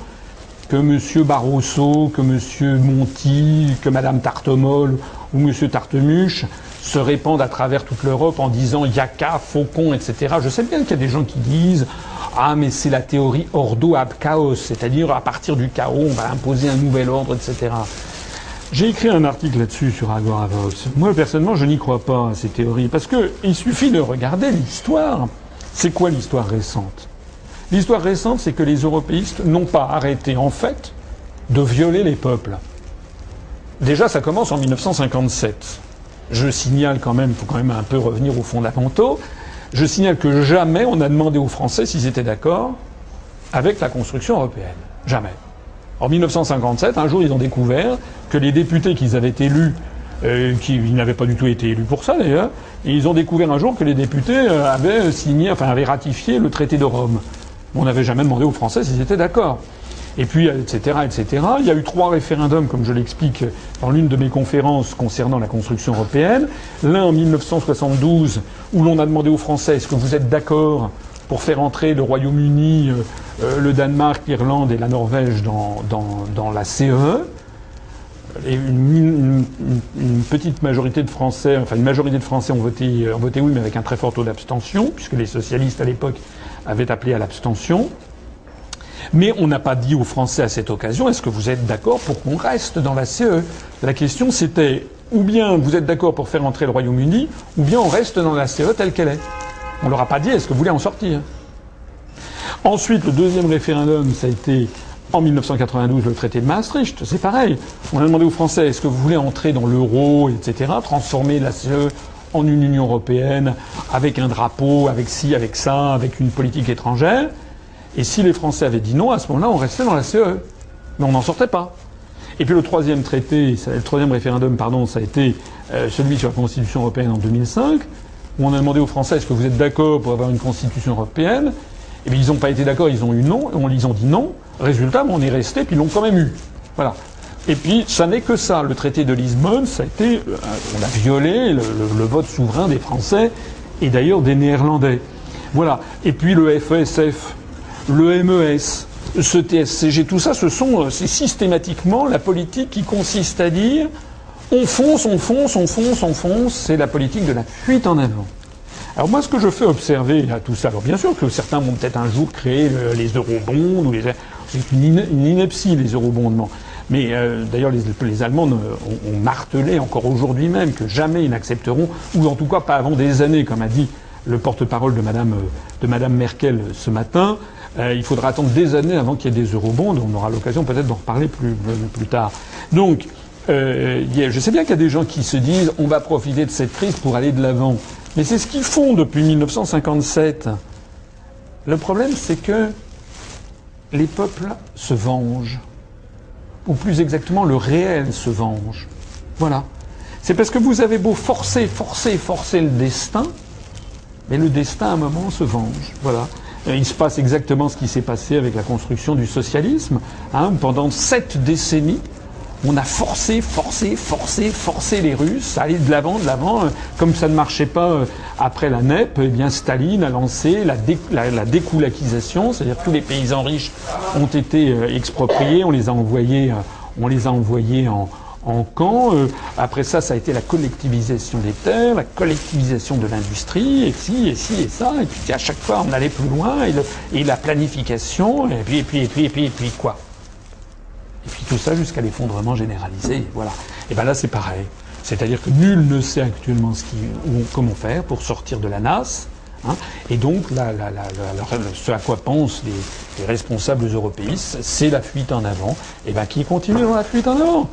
[SPEAKER 1] que M. Barroso, que M. Monti, que Mme Tartemol ou M. Tartemuche se répandent à travers toute l'Europe en disant Yaka, Faucon, etc. Je sais bien qu'il y a des gens qui disent Ah, mais c'est la théorie ordo ab chaos, c'est-à-dire à partir du chaos, on va imposer un nouvel ordre, etc. J'ai écrit un article là-dessus sur Agoravox. Moi, personnellement, je n'y crois pas à ces théories, parce qu'il suffit de regarder l'histoire. C'est quoi l'histoire récente? L'histoire récente, c'est que les européistes n'ont pas arrêté, en fait, de violer les peuples. Déjà, ça commence en 1957. Je signale quand même, il faut quand même un peu revenir aux fondamentaux, je signale que jamais on a demandé aux Français s'ils étaient d'accord avec la construction européenne. Jamais. En 1957, un jour, ils ont découvert que les députés qu'ils avaient élus, euh, qui n'avaient pas du tout été élus pour ça d'ailleurs, ils ont découvert un jour que les députés euh, avaient signé, enfin avaient ratifié le traité de Rome. On n'avait jamais demandé aux Français s'ils étaient d'accord. Et puis, etc., etc. Il y a eu trois référendums, comme je l'explique dans l'une de mes conférences concernant la construction européenne. L'un en 1972, où l'on a demandé aux Français est-ce que vous êtes d'accord pour faire entrer le Royaume-Uni, euh, euh, le Danemark, l'Irlande et la Norvège dans, la CE. Une, petite majorité de Français, enfin une majorité de Français ont voté oui, mais avec un très fort taux d'abstention, puisque les socialistes à l'époque avait appelé à l'abstention. Mais on n'a pas dit aux Français à cette occasion est-ce que vous êtes d'accord pour qu'on reste dans la CE La question c'était ou bien vous êtes d'accord pour faire entrer le Royaume-Uni, ou bien on reste dans la CE telle qu'elle est. On leur a pas dit est-ce que vous voulez en sortir? Ensuite, le deuxième référendum, ça a été en 1992 le traité de Maastricht. C'est pareil. On a demandé aux Français est-ce que vous voulez entrer dans l'euro, etc., transformer la CE en une Union européenne, avec un drapeau, avec ci, avec ça, avec une politique étrangère. Et si les Français avaient dit non, à ce moment-là, on restait dans la CE. Mais on n'en sortait pas. Et puis le troisième traité, le troisième référendum, pardon, ça a été euh, celui sur la Constitution européenne en 2005, où on a demandé aux Français est-ce que vous êtes d'accord pour avoir une Constitution européenne? Et bien ils n'ont pas été d'accord, ils ont eu non, ils ont dit non. Résultat, on est resté, puis ils l'ont quand même eu. Voilà. Et puis, ça n'est que ça. Le traité de Lisbonne, ça a été, euh, on a violé le, vote souverain des Français et d'ailleurs des Néerlandais. Voilà. Et puis le FESF, le MES, ce TSCG, tout ça, ce sont, euh, c'est systématiquement la politique qui consiste à dire on fonce, on fonce, on fonce, on fonce. C'est la politique de la fuite en avant. Alors moi, ce que je fais observer à tout ça, alors bien sûr que certains vont peut-être un jour créer les eurobonds ou les, c'est une, une, ineptie les eurobondements. Mais euh, d'ailleurs, les, Allemands ont, martelé encore aujourd'hui même que jamais ils n'accepteront, ou en tout cas pas avant des années, comme a dit le porte-parole de Madame, euh, Merkel ce matin. Euh, il faudra attendre des années avant qu'il y ait des eurobonds. On aura l'occasion peut-être d'en reparler plus, plus tard. Donc, je sais bien qu'il y a des gens qui se disent on va profiter de cette crise pour aller de l'avant. Mais c'est ce qu'ils font depuis 1957. Le problème, c'est que les peuples se vengent ou plus exactement le réel se venge. Voilà. C'est parce que vous avez beau forcer, forcer, forcer le destin, mais le destin à un moment se venge. Voilà. il se passe exactement ce qui s'est passé avec la construction du socialisme. Hein, pendant sept décennies, on a forcé, forcé, forcé, forcé les Russes à aller de l'avant, de l'avant. Comme ça ne marchait pas euh, après la NEP, eh bien Staline a lancé la, la, découlakisation, c'est-à-dire tous les paysans riches ont été euh, expropriés, on les a envoyés, euh, on en, camp. Après ça, ça a été la collectivisation des terres, la collectivisation de l'industrie, et ci, et ci, et ça. Et puis à chaque fois, on allait plus loin, et, et la planification, et puis, et puis, et puis, et puis, et puis quoi? Et puis tout ça jusqu'à l'effondrement généralisé. Voilà. Et ben là, c'est pareil. C'est-à-dire que nul ne sait actuellement comment faire pour sortir de la NAS. Hein. et donc, ce à quoi pensent les, responsables européistes, c'est la fuite en avant. Et bien, qui continue dans la fuite en avant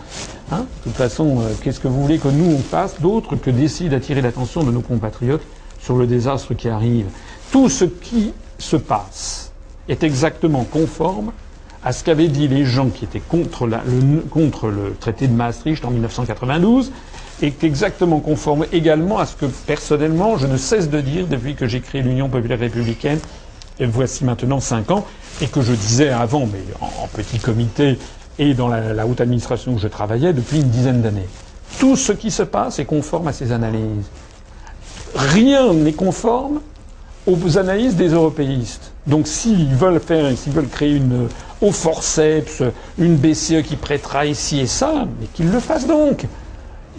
[SPEAKER 1] hein. De toute façon, euh, qu'est-ce que vous voulez que nous on fasse d'autre que d'essayer d'attirer l'attention de nos compatriotes sur le désastre qui arrive? Tout ce qui se passe est exactement conforme à ce qu'avaient dit les gens qui étaient contre, le, traité de Maastricht en 1992 est exactement conforme également à ce que personnellement je ne cesse de dire depuis que j'ai créé l'Union populaire républicaine, et voici maintenant cinq ans, et que je disais avant, mais en, petit comité et dans la, haute administration où je travaillais depuis une dizaine d'années. Tout ce qui se passe est conforme à ces analyses. Rien n'est conforme aux analyses des européistes. Donc s'ils veulent faire, s'ils veulent créer une au forceps, une BCE qui prêtera ici et ça, mais qu'ils le fassent donc.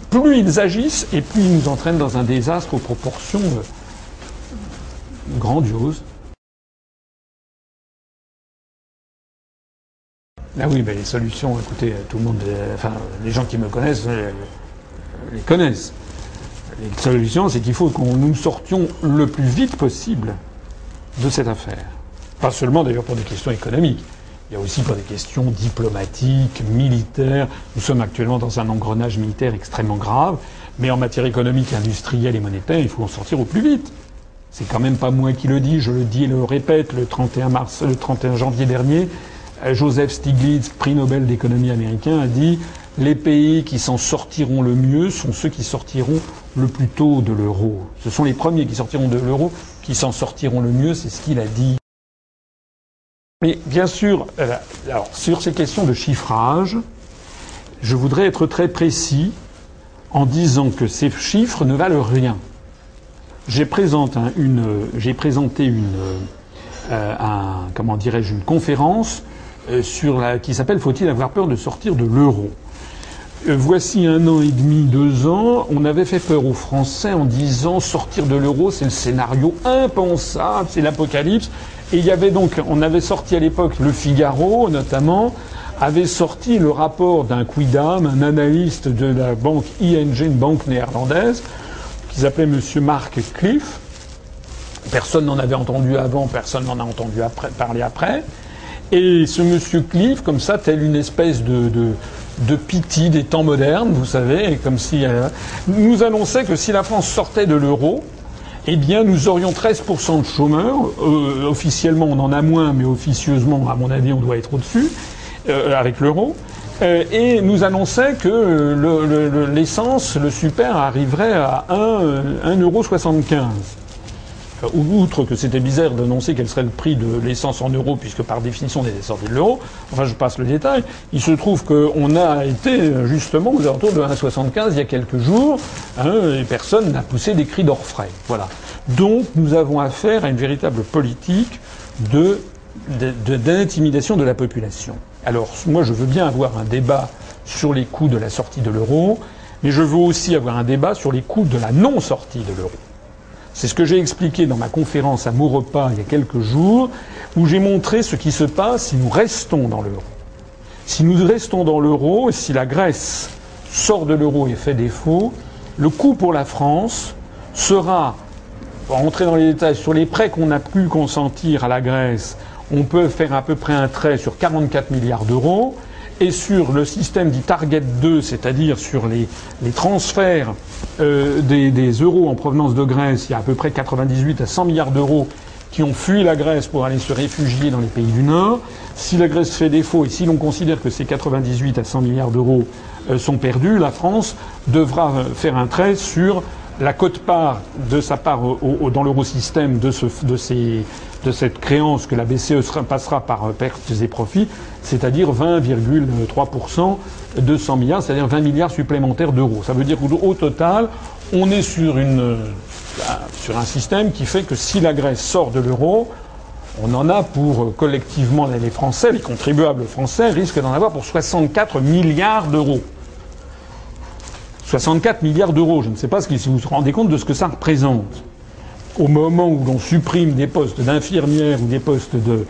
[SPEAKER 1] Plus ils agissent et plus ils nous entraînent dans un désastre aux proportions euh, grandioses. Ah oui, mais les solutions, écoutez, tout le monde, euh, enfin, les gens qui me connaissent euh, les connaissent. Les solutions, c'est qu'il faut que nous sortions le plus vite possible de cette affaire. Pas seulement d'ailleurs pour des questions économiques. Il y a aussi pour des questions diplomatiques, militaires. Nous sommes actuellement dans un engrenage militaire extrêmement grave. Mais en matière économique, industrielle et monétaire, il faut en sortir au plus vite. C'est quand même pas moi qui le dis, je le dis et le répète. Le 31 mars, le 31 janvier dernier, Joseph Stiglitz, prix Nobel d'économie américain, a dit les pays qui s'en sortiront le mieux sont ceux qui sortiront le plus tôt de l'euro. Ce sont les premiers qui sortiront de l'euro qui s'en sortiront le mieux, c'est ce qu'il a dit. Mais bien sûr, euh, alors, sur ces questions de chiffrage, je voudrais être très précis en disant que ces chiffres ne valent rien. J'ai présenté une, présenté une, euh, comment dirais-je, une conférence euh, sur la, qui s'appelle Faut-il avoir peur de sortir de l'euro? Voici un an et demi, deux ans, on avait fait peur aux Français en disant sortir de l'euro, c'est le scénario impensable, c'est l'apocalypse. Et il y avait donc, on avait sorti à l'époque le Figaro, notamment, avait sorti le rapport d'un quidam, un analyste de la banque ING, une banque néerlandaise, qui s'appelait Monsieur Mark Cliff. Personne n'en avait entendu avant, personne n'en a entendu parler après. Et ce Monsieur Cliff, comme ça, tel une espèce de, de, de pitié des temps modernes, vous savez, comme si euh, nous annonçait que si la France sortait de l'euro, eh bien, nous aurions 13% de chômeurs. Euh, officiellement, on en a moins, mais officieusement, à mon avis, on doit être au-dessus, euh, avec l'euro. Euh, et nous annonçait que l'essence, le, super, arriverait à 1,75 outre que c'était bizarre d'annoncer quel serait le prix de l'essence en euros, puisque par définition on était sorti de l'euro, enfin je passe le détail, il se trouve qu'on a été justement aux alentours de 1,75 il y a quelques jours, hein, et personne n'a poussé des cris d'orfraie. Voilà. Donc nous avons affaire à une véritable politique d'intimidation de la population. Alors moi je veux bien avoir un débat sur les coûts de la sortie de l'euro, mais je veux aussi avoir un débat sur les coûts de la non-sortie de l'euro. C'est ce que j'ai expliqué dans ma conférence à Maurepas il y a quelques jours, où j'ai montré ce qui se passe si nous restons dans l'euro. Si nous restons dans l'euro et si la Grèce sort de l'euro et fait défaut, le coût pour la France sera, pour rentrer dans les détails, sur les prêts qu'on a pu consentir à la Grèce, on peut faire à peu près un trait sur 44 milliards d'euros et sur le système dit Target 2, c'est-à-dire sur les, transferts euh, des, euros en provenance de Grèce, il y a à peu près 98 à 100 milliards d'euros qui ont fui la Grèce pour aller se réfugier dans les pays du Nord. Si la Grèce fait défaut et si l'on considère que ces 98 à 100 milliards d'euros euh, sont perdus, la France devra euh, faire un trait sur la cote-part de sa part dans l'eurosystème de, de, de cette créance que la BCE passera par pertes et profits, c'est-à-dire 20,3% de 100 milliards, c'est-à-dire 20 milliards supplémentaires d'euros. Ça veut dire qu'au total, on est sur, une, sur un système qui fait que si la Grèce sort de l'euro, on en a pour collectivement les Français, les contribuables français risquent d'en avoir pour 64 milliards d'euros. 64 milliards d'euros, je ne sais pas si vous vous rendez compte de ce que ça représente. Au moment où l'on supprime des postes d'infirmières ou des postes de,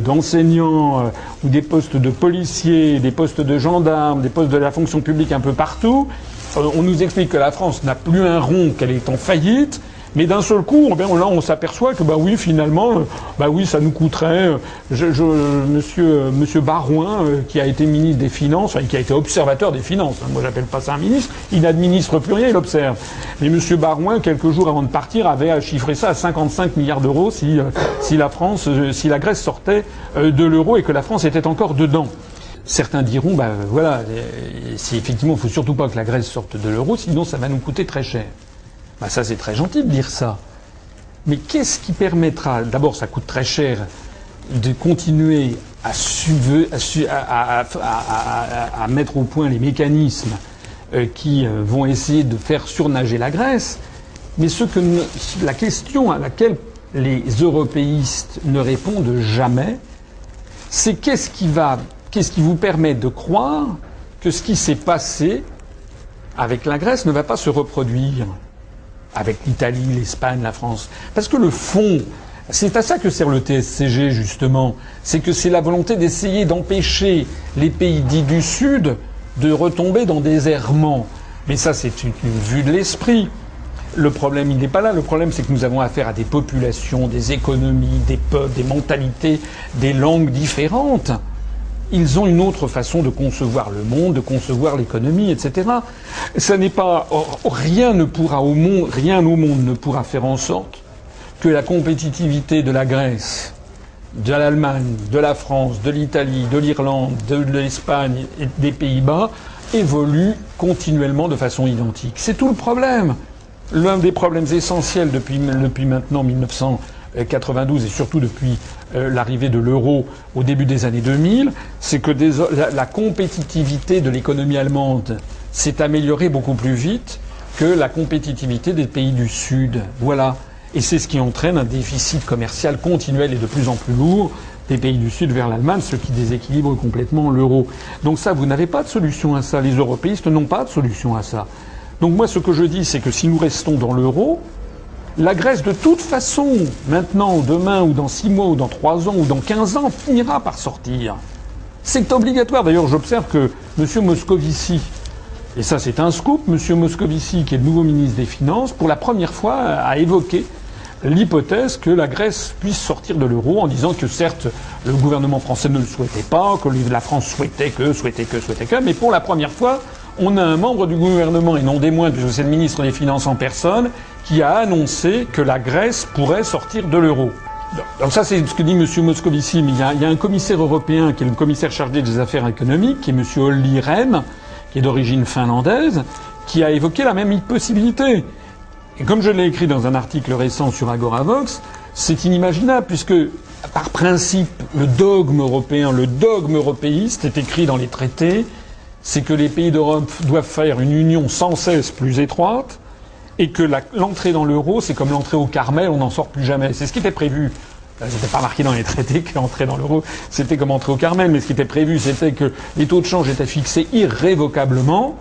[SPEAKER 1] d'enseignants euh, ou des postes de policiers, des postes de gendarmes, des postes de la fonction publique un peu partout, on nous explique que la France n'a plus un rond, qu'elle est en faillite, mais d'un seul coup, eh là, on s'aperçoit que, bah oui, finalement, bah oui, ça nous coûterait. Euh, je, je, monsieur, euh, Barouin, qui a été ministre des Finances, enfin, qui a été observateur des finances. Hein, moi, j'appelle pas ça un ministre. Il n'administre plus rien, il observe. Mais monsieur Barouin, quelques jours avant de partir, avait chiffré ça à 55 milliards d'euros si, la France, si la Grèce sortait de l'euro et que la France était encore dedans. Certains diront, bah voilà, si effectivement, il faut surtout pas que la Grèce sorte de l'euro, sinon ça va nous coûter très cher. Bah ça c'est très gentil de dire ça. Mais qu'est-ce qui permettra D'abord, ça coûte très cher de continuer à, mettre au point les mécanismes euh, qui euh, vont essayer de faire surnager la Grèce? Mais ce que la question à laquelle les européistes ne répondent jamais, c'est qu'est-ce qui qu'est-ce qui vous permet de croire que ce qui s'est passé avec la Grèce ne va pas se reproduire? Avec l'Italie, l'Espagne, la France. Parce que le fond, c'est à ça que sert le TSCG, justement. C'est que c'est la volonté d'essayer d'empêcher les pays dits du Sud de retomber dans des errements. Mais ça, c'est une, vue de l'esprit. Le problème, il n'est pas là. Le problème, c'est que nous avons affaire à des populations, des économies, des peuples, des mentalités, des langues différentes ils ont une autre façon de concevoir le monde, de concevoir l'économie, etc. Ça n'est pas rien ne pourra au monde, rien au monde ne pourra faire en sorte que la compétitivité de la Grèce, de l'Allemagne, de la France, de l'Italie, de l'Irlande, de l'Espagne et des Pays-Bas évolue continuellement de façon identique. C'est tout le problème. L'un des problèmes essentiels depuis, depuis maintenant 1992 et surtout depuis euh, l'arrivée de l'euro au début des années 2000, c'est que la, compétitivité de l'économie allemande s'est améliorée beaucoup plus vite que la compétitivité des pays du Sud. Voilà. Et c'est ce qui entraîne un déficit commercial continuel et de plus en plus lourd des pays du Sud vers l'Allemagne, ce qui déséquilibre complètement l'euro. Donc ça, vous n'avez pas de solution à ça. Les européistes n'ont pas de solution à ça. Donc moi, ce que je dis, c'est que si nous restons dans l'euro, la Grèce, de toute façon, maintenant, demain, ou dans six mois, ou dans trois ans, ou dans quinze ans, finira par sortir. C'est obligatoire. D'ailleurs, j'observe que M. Moscovici, et ça c'est un scoop, M. Moscovici, qui est le nouveau ministre des Finances, pour la première fois a évoqué l'hypothèse que la Grèce puisse sortir de l'euro en disant que certes le gouvernement français ne le souhaitait pas, que la France souhaitait que, souhaitait que, souhaitait que, mais pour la première fois, on a un membre du gouvernement, et non des moindres, puisque c'est le ministre des Finances en personne, qui a annoncé que la Grèce pourrait sortir de l'euro. Donc ça, c'est ce que dit M. Moscovici, mais il y, a, il y, a, un commissaire européen qui est le commissaire chargé des affaires économiques, qui est M. Olli Rehn, qui est d'origine finlandaise, qui a évoqué la même possibilité. Et comme je l'ai écrit dans un article récent sur Agoravox, c'est inimaginable, puisque par principe, le dogme européen, le dogme européiste est écrit dans les traités, c'est que les pays d'Europe doivent faire une union sans cesse plus étroite et que l'entrée dans l'euro, c'est comme l'entrée au Carmel, on n'en sort plus jamais. C'est ce qui était prévu. C'était pas marqué dans les traités que l'entrée dans l'euro, c'était comme entrer au Carmel, mais ce qui était prévu, c'était que les taux de change étaient fixés irrévocablement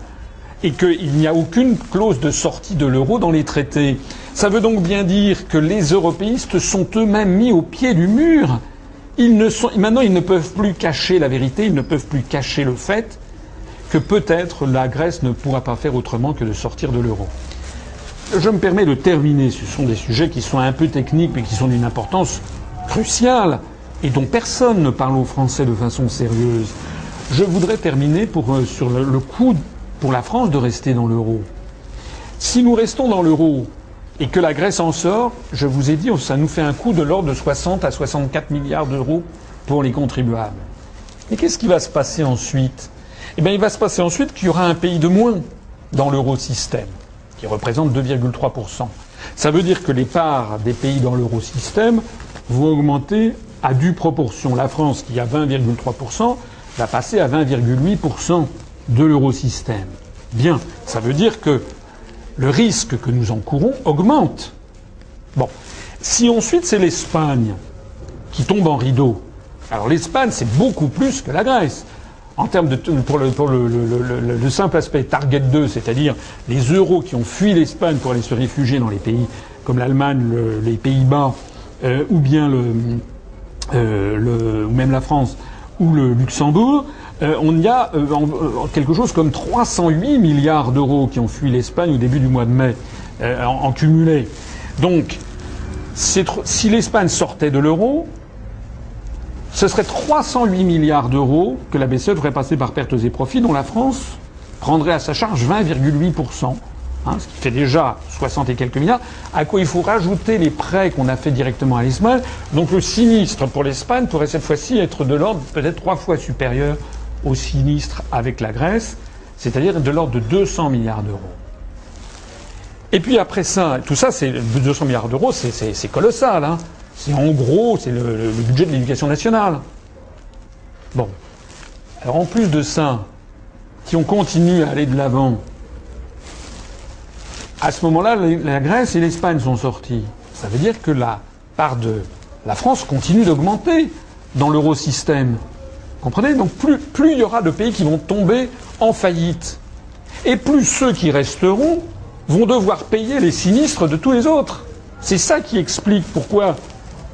[SPEAKER 1] et qu'il n'y a aucune clause de sortie de l'euro dans les traités. Ça veut donc bien dire que les européistes sont eux-mêmes mis au pied du mur. Ils maintenant, ils ne peuvent plus cacher la vérité, ils ne peuvent plus cacher le fait que peut-être la Grèce ne pourra pas faire autrement que de sortir de l'euro. Je me permets de terminer. Ce sont des sujets qui sont un peu techniques, mais qui sont d'une importance cruciale et dont personne ne parle aux Français de façon sérieuse. Je voudrais terminer euh, sur le, le coût pour la France de rester dans l'euro. Si nous restons dans l'euro et que la Grèce en sort, je vous ai dit, ça nous fait un coût de l'ordre de 60 à 64 milliards d'euros pour les contribuables. Mais qu'est-ce qui va se passer ensuite? Eh bien, il va se passer ensuite qu'il y aura un pays de moins dans l'eurosystème, qui représente 2,3%. Ça veut dire que les parts des pays dans l'eurosystème vont augmenter à due proportion. La France, qui a 20,3%, va passer à 20,8% de l'eurosystème. Bien, ça veut dire que le risque que nous encourons augmente. Bon, si ensuite c'est l'Espagne qui tombe en rideau, alors l'Espagne c'est beaucoup plus que la Grèce en termes de pour le, pour le, le, le simple aspect Target 2, c'est-à-dire les euros qui ont fui l'Espagne pour aller se réfugier dans les pays comme l'Allemagne, les Pays-Bas, euh, ou bien le, euh, même la France ou le Luxembourg, euh, on y a quelque chose comme 308 milliards d'euros qui ont fui l'Espagne au début du mois de mai, en, en, cumulé. Donc, si l'Espagne sortait de l'euro, ce serait 308 milliards d'euros que la BCE devrait passer par pertes et profits, dont la France prendrait à sa charge 20,8%. Hein, ce qui fait déjà 60 et quelques milliards, à quoi il faut rajouter les prêts qu'on a fait directement à l'Espagne. Donc le sinistre pour l'Espagne pourrait cette fois-ci être de l'ordre peut-être trois fois supérieur au sinistre avec la Grèce, c'est-à-dire de l'ordre de 200 milliards d'euros. Et puis après ça, tout ça, c'est 200 milliards d'euros, c'est colossal. Hein. C'est en gros, c'est le, budget de l'éducation nationale. Bon. Alors en plus de ça, si on continue à aller de l'avant, à ce moment-là, la Grèce et l'Espagne sont sortis. Ça veut dire que la part de la France continue d'augmenter dans l'eurosystème. Comprenez? Donc plus, plus il y aura de pays qui vont tomber en faillite. Et plus ceux qui resteront vont devoir payer les sinistres de tous les autres. C'est ça qui explique pourquoi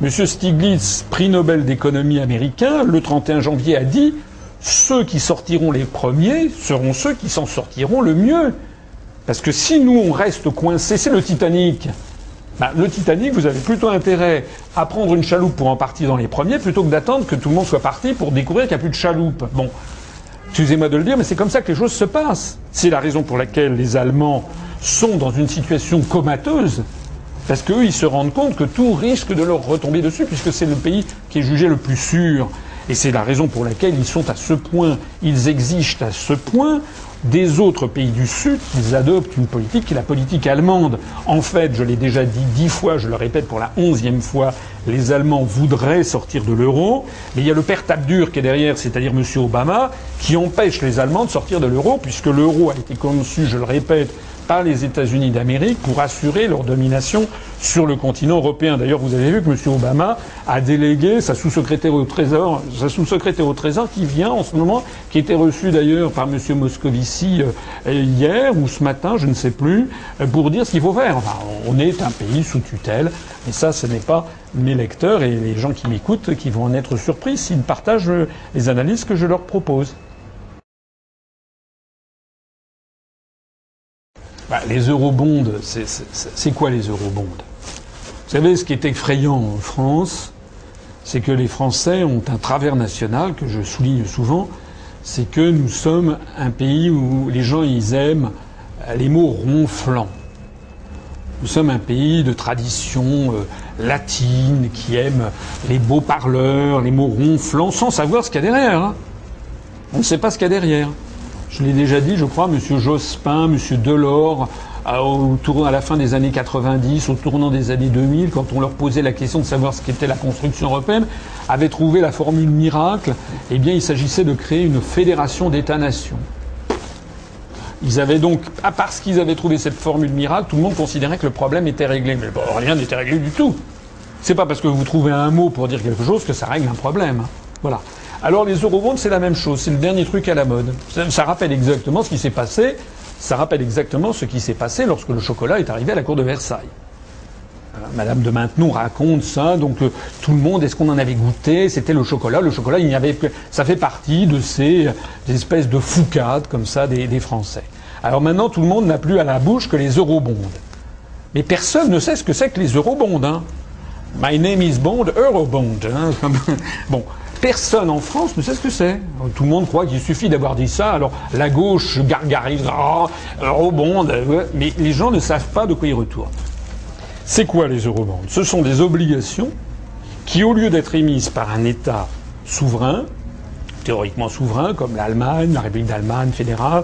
[SPEAKER 1] M. Stiglitz, prix Nobel d'économie américain, le 31 janvier a dit ceux qui sortiront les premiers seront ceux qui s'en sortiront le mieux. Parce que si nous, on reste coincés, c'est le Titanic. Bah, le Titanic, vous avez plutôt intérêt à prendre une chaloupe pour en partir dans les premiers plutôt que d'attendre que tout le monde soit parti pour découvrir qu'il n'y a plus de chaloupe. Bon, excusez-moi de le dire, mais c'est comme ça que les choses se passent. C'est la raison pour laquelle les Allemands sont dans une situation comateuse. Parce qu'eux, ils se rendent compte que tout risque de leur retomber dessus, puisque c'est le pays qui est jugé le plus sûr. Et c'est la raison pour laquelle ils sont à ce point, ils exigent à ce point des autres pays du Sud qu'ils adoptent une politique qui est la politique allemande. En fait, je l'ai déjà dit dix fois, je le répète pour la onzième fois, les Allemands voudraient sortir de l'euro, mais il y a le père Tabdur qui est derrière, c'est-à-dire M. Obama, qui empêche les Allemands de sortir de l'euro, puisque l'euro a été conçu, je le répète, par les États-Unis d'Amérique pour assurer leur domination sur le continent européen. D'ailleurs, vous avez vu que M. Obama a délégué sa sous-secrétaire au Trésor, sa sous-secrétaire au Trésor qui vient en ce moment, qui était reçue d'ailleurs par M. Moscovici euh, hier ou ce matin, je ne sais plus, euh, pour dire ce qu'il faut faire. On est un pays sous tutelle, et ça, ce n'est pas mes lecteurs et les gens qui m'écoutent qui vont en être surpris s'ils partagent les analyses que je leur propose. Bah, les eurobonds, c'est quoi les eurobonds? Vous savez, ce qui est effrayant en France, c'est que les Français ont un travers national que je souligne souvent, c'est que nous sommes un pays où les gens ils aiment les mots ronflants. Nous sommes un pays de tradition euh, latine qui aime les beaux parleurs, les mots ronflants, sans savoir ce qu'il y a derrière. Hein. On ne sait pas ce qu'il y a derrière. Je l'ai déjà dit, je crois, M. Jospin, M. Delors, à, la fin des années 90, au tournant des années 2000, quand on leur posait la question de savoir ce qu'était la construction européenne, avaient trouvé la formule miracle. Eh bien, il s'agissait de créer une fédération d'États-nations. Ils avaient donc, à parce qu'ils avaient trouvé cette formule miracle, tout le monde considérait que le problème était réglé. Mais bon, rien n'était réglé du tout. C'est pas parce que vous trouvez un mot pour dire quelque chose que ça règle un problème. Voilà. Alors les eurobonds, c'est la même chose, c'est le dernier truc à la mode. Ça, rappelle exactement ce qui s'est passé. Ça rappelle exactement ce qui s'est passé lorsque le chocolat est arrivé à la cour de Versailles. Madame de Maintenon raconte ça, donc euh, tout le monde, est-ce qu'on en avait goûté? C'était le chocolat. Le chocolat, il y avait, ça fait partie de ces, espèces de foucades comme ça des, Français. Alors maintenant, tout le monde n'a plus à la bouche que les eurobonds. Mais personne ne sait ce que c'est que les eurobonds. Hein. My name is Bond, Eurobond. Hein. (laughs) bon, Personne en France ne sait ce que c'est. Tout le monde croit qu'il suffit d'avoir dit ça. Alors la gauche gargarise, oh, eurobonds, mais les gens ne savent pas de quoi ils retournent. C'est quoi les eurobonds Ce sont des obligations qui, au lieu d'être émises par un État souverain, théoriquement souverain, comme l'Allemagne, la République d'Allemagne fédérale,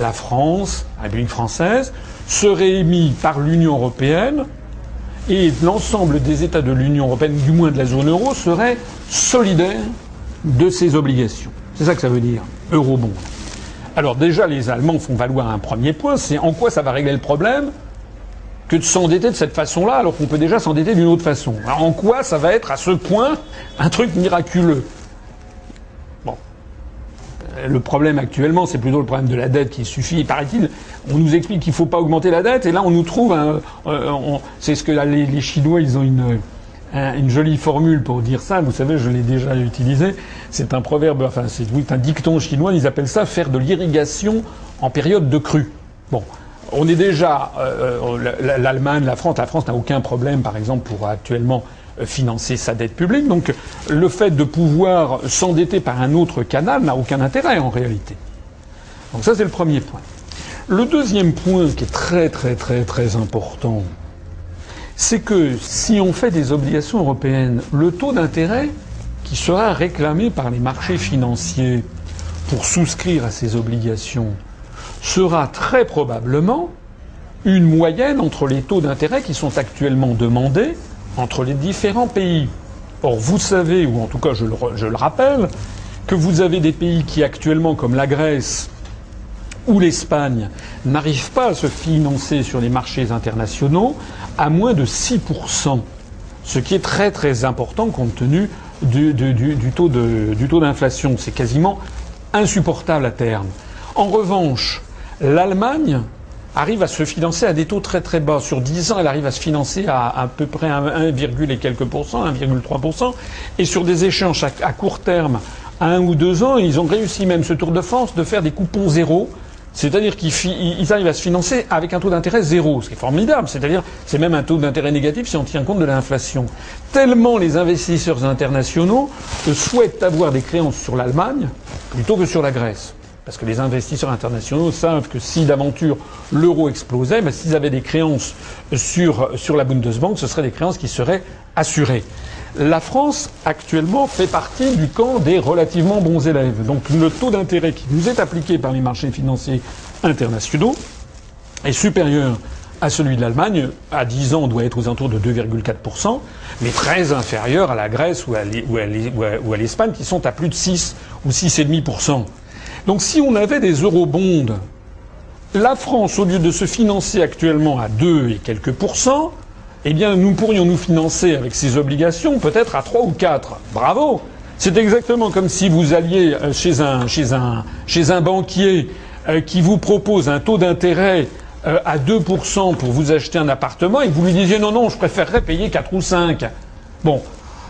[SPEAKER 1] la France, la République française, seraient émises par l'Union européenne et l'ensemble des États de l'Union européenne, du moins de la zone euro, seraient solidaires de ces obligations. C'est ça que ça veut dire, eurobond. Alors déjà, les Allemands font valoir un premier point, c'est en quoi ça va régler le problème que de s'endetter de cette façon-là, alors qu'on peut déjà s'endetter d'une autre façon. en quoi ça va être à ce point un truc miraculeux? Le problème actuellement, c'est plutôt le problème de la dette qui suffit. Paraît-il, on nous explique qu'il ne faut pas augmenter la dette, et là on nous trouve. Euh, c'est ce que les, Chinois, ils ont une, jolie formule pour dire ça. Vous savez, je l'ai déjà utilisé. C'est un proverbe, enfin, c'est un dicton chinois. Ils appellent ça faire de l'irrigation en période de crue. Bon. On est déjà euh, l'Allemagne, la France. La France n'a aucun problème, par exemple, pour actuellement euh, financer sa dette publique. Donc, le fait de pouvoir s'endetter par un autre canal n'a aucun intérêt en réalité. Donc ça, c'est le premier point. Le deuxième point qui est très très très très important, c'est que si on fait des obligations européennes, le taux d'intérêt qui sera réclamé par les marchés financiers pour souscrire à ces obligations sera très probablement une moyenne entre les taux d'intérêt qui sont actuellement demandés entre les différents pays. Or, vous savez, ou en tout cas je le, rappelle, que vous avez des pays qui actuellement, comme la Grèce, ou l'Espagne n'arrivent pas à se financer sur les marchés internationaux à moins de 6%, ce qui est très très important compte tenu du, taux d'inflation. C'est quasiment insupportable à terme. En revanche, l'Allemagne arrive à se financer à des taux très très bas. Sur 10 ans, elle arrive à se financer à peu près 1, et quelques pourcents, 1,3%. Et sur des échéances à, court terme, à un ou deux ans, ils ont réussi même ce tour de France de faire des coupons zéro c'est-à-dire qu'ils arrivent à se financer avec un taux d'intérêt zéro, ce qui est formidable. C'est-à-dire, c'est même un taux d'intérêt négatif si on tient compte de l'inflation. Tellement les investisseurs internationaux souhaitent avoir des créances sur l'Allemagne plutôt que sur la Grèce. Parce que les investisseurs internationaux savent que si d'aventure l'euro explosait, ben, s'ils avaient des créances sur, sur la Bundesbank, ce seraient des créances qui seraient assurées. La France, actuellement, fait partie du camp des relativement bons élèves. Donc le taux d'intérêt qui nous est appliqué par les marchés financiers internationaux est supérieur à celui de l'Allemagne. À 10 ans, on doit être aux alentours de 2,4%, mais très inférieur à la Grèce ou à l'Espagne, qui sont à plus de 6 ou 6,5%. Donc si on avait des eurobonds, la France, au lieu de se financer actuellement à 2 et quelques pourcents, eh bien, nous pourrions nous financer avec ces obligations peut-être à trois ou quatre. Bravo C'est exactement comme si vous alliez euh, chez un, banquier euh, qui vous propose un taux d'intérêt euh, à 2% pour vous acheter un appartement et vous lui disiez non, non, je préférerais payer 4 ou 5. Bon,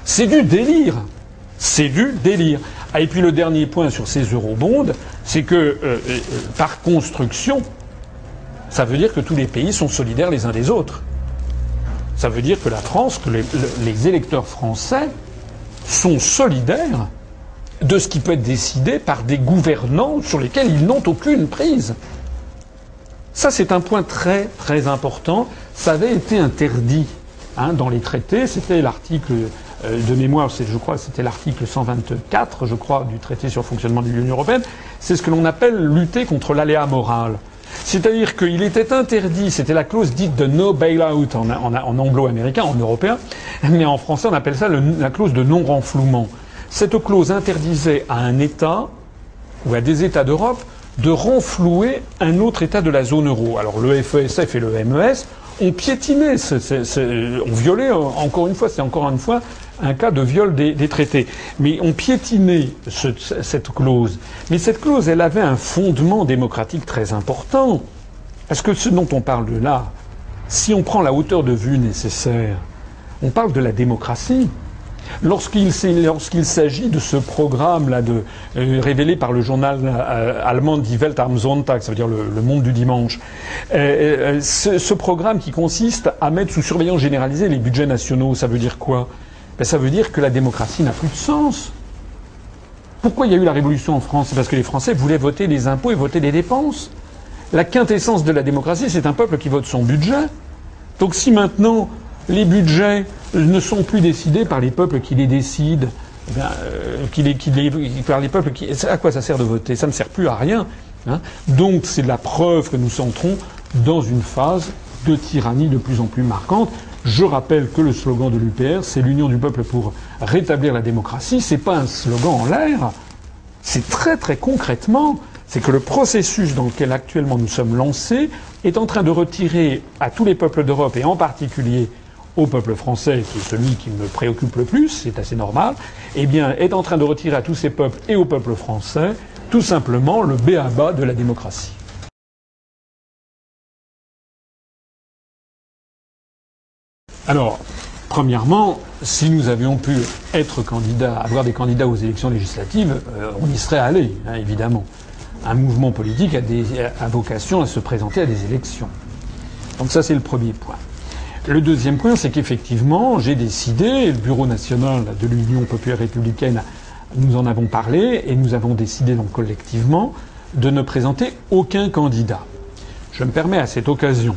[SPEAKER 1] c'est du délire. C'est du délire. Ah, et puis le dernier point sur ces eurobonds, c'est que par construction, ça veut dire que tous les pays sont solidaires les uns des autres. Ça veut dire que la France, que les, électeurs français sont solidaires de ce qui peut être décidé par des gouvernants sur lesquels ils n'ont aucune prise. Ça, c'est un point très très important. Ça avait été interdit hein, dans les traités. C'était l'article euh, de mémoire, je crois, c'était l'article 124, je crois, du traité sur le fonctionnement de l'Union européenne. C'est ce que l'on appelle lutter contre l'aléa moral. C'est-à-dire qu'il était interdit, c'était la clause dite de no bailout en, en, anglo-américain, en européen, mais en français on appelle ça la clause de non-renflouement. Cette clause interdisait à un État ou à des États d'Europe de renflouer un autre État de la zone euro. Alors le FESF et le MES ont piétiné, ont violé, encore une fois, c'est encore une fois un cas de viol des, traités. Mais on piétinait cette clause. Mais cette clause, elle avait un fondement démocratique très important. Parce que ce dont on parle là, si on prend la hauteur de vue nécessaire, on parle de la démocratie. Lorsqu'il s'agit de ce programme-là, euh, révélé par le journal euh, allemand Die Welt am Sonntag, ça veut dire le, monde du dimanche, euh, ce, programme qui consiste à mettre sous surveillance généralisée les budgets nationaux, ça veut dire quoi? Ben, ça veut dire que la démocratie n'a plus de sens. Pourquoi il y a eu la révolution en France? C'est parce que les Français voulaient voter les impôts et voter les dépenses. La quintessence de la démocratie, c'est un peuple qui vote son budget. Donc si maintenant les budgets ne sont plus décidés par les peuples qui les décident, eh euh, par les peuples qui, à quoi ça sert de voter? Ça ne sert plus à rien. Hein. Donc c'est la preuve que nous entrons dans une phase de tyrannie de plus en plus marquante. Je rappelle que le slogan de l'UPR, c'est l'union du peuple pour rétablir la démocratie. C'est pas un slogan en l'air. C'est très très concrètement, c'est que le processus dans lequel actuellement nous sommes lancés est en train de retirer à tous les peuples d'Europe et en particulier au peuple français, qui est celui qui me préoccupe le plus, c'est assez normal, eh bien, est en train de retirer à tous ces peuples et au peuple français tout simplement le béaba de la démocratie. Alors, premièrement, si nous avions pu être candidats, avoir des candidats aux élections législatives, euh, on y serait allé, hein, évidemment. Un mouvement politique a, des, a vocation à se présenter à des élections. Donc ça, c'est le premier point. Le deuxième point, c'est qu'effectivement, j'ai décidé, le Bureau national de l'Union populaire républicaine, nous en avons parlé, et nous avons décidé donc collectivement de ne présenter aucun candidat. Je me permets à cette occasion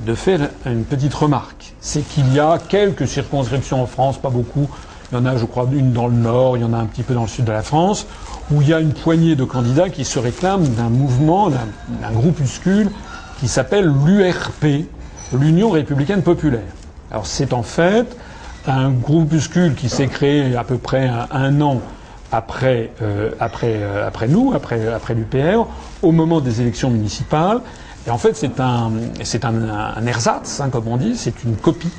[SPEAKER 1] de faire une petite remarque. C'est qu'il y a quelques circonscriptions en France, pas beaucoup. Il y en a, je crois, une dans le nord, il y en a un petit peu dans le sud de la France, où il y a une poignée de candidats qui se réclament d'un mouvement, d'un groupuscule qui s'appelle l'URP, l'Union républicaine populaire. Alors c'est en fait un groupuscule qui s'est créé à peu près un, an après, euh, euh, après nous, après, après l'UPR, au moment des élections municipales, et en fait, c'est un, ersatz, hein, comme on dit, c'est une copie,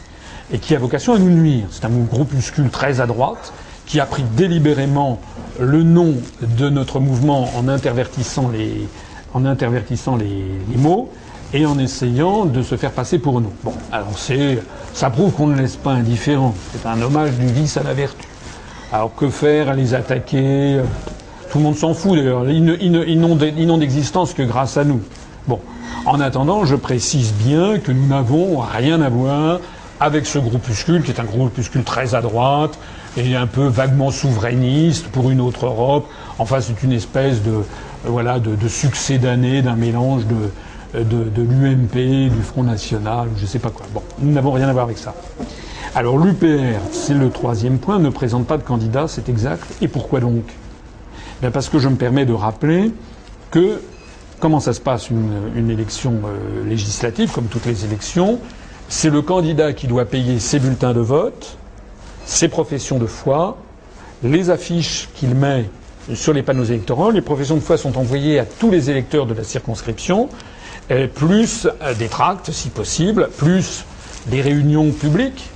[SPEAKER 1] et qui a vocation à nous nuire. C'est un groupuscule très à droite, qui a pris délibérément le nom de notre mouvement en intervertissant les, mots et en essayant de se faire passer pour nous. Bon, alors c'est, ça prouve qu'on ne laisse pas indifférent. C'est un hommage du vice à la vertu. Alors que faire Les attaquer? Tout le monde s'en fout d'ailleurs. Ils n'ont d'existence que grâce à nous. Bon, en attendant, je précise bien que nous n'avons rien à voir avec ce groupuscule, qui est un groupuscule très à droite et un peu vaguement souverainiste pour une autre Europe. Enfin, c'est une espèce de, voilà, de, succès d'année, d'un mélange de, de, l'UMP, du Front National, je ne sais pas quoi. Bon, nous n'avons rien à voir avec ça. Alors l'UPR, c'est le troisième point, ne présente pas de candidat, c'est exact. Et pourquoi donc? Bien Parce que je me permets de rappeler que Comment ça se passe une, élection euh, législative, comme toutes les élections? C'est le candidat qui doit payer ses bulletins de vote, ses professions de foi, les affiches qu'il met sur les panneaux électoraux. Les professions de foi sont envoyées à tous les électeurs de la circonscription, plus euh, des tracts, si possible, plus des réunions publiques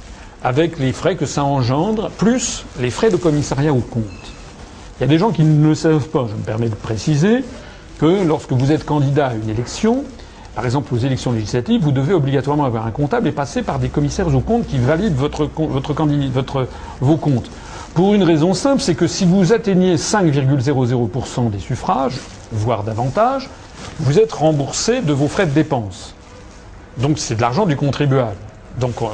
[SPEAKER 1] avec les frais que ça engendre, plus les frais de commissariat au compte. Il y a des gens qui ne le savent pas, je me permets de préciser que lorsque vous êtes candidat à une élection, par exemple aux élections législatives, vous devez obligatoirement avoir un comptable et passer par des commissaires aux comptes qui valident votre, votre, votre, vos comptes. Pour une raison simple, c'est que si vous atteignez 5,00% des suffrages, voire davantage, vous êtes remboursé de vos frais de dépenses. Donc c'est de l'argent du contribuable. Donc euh,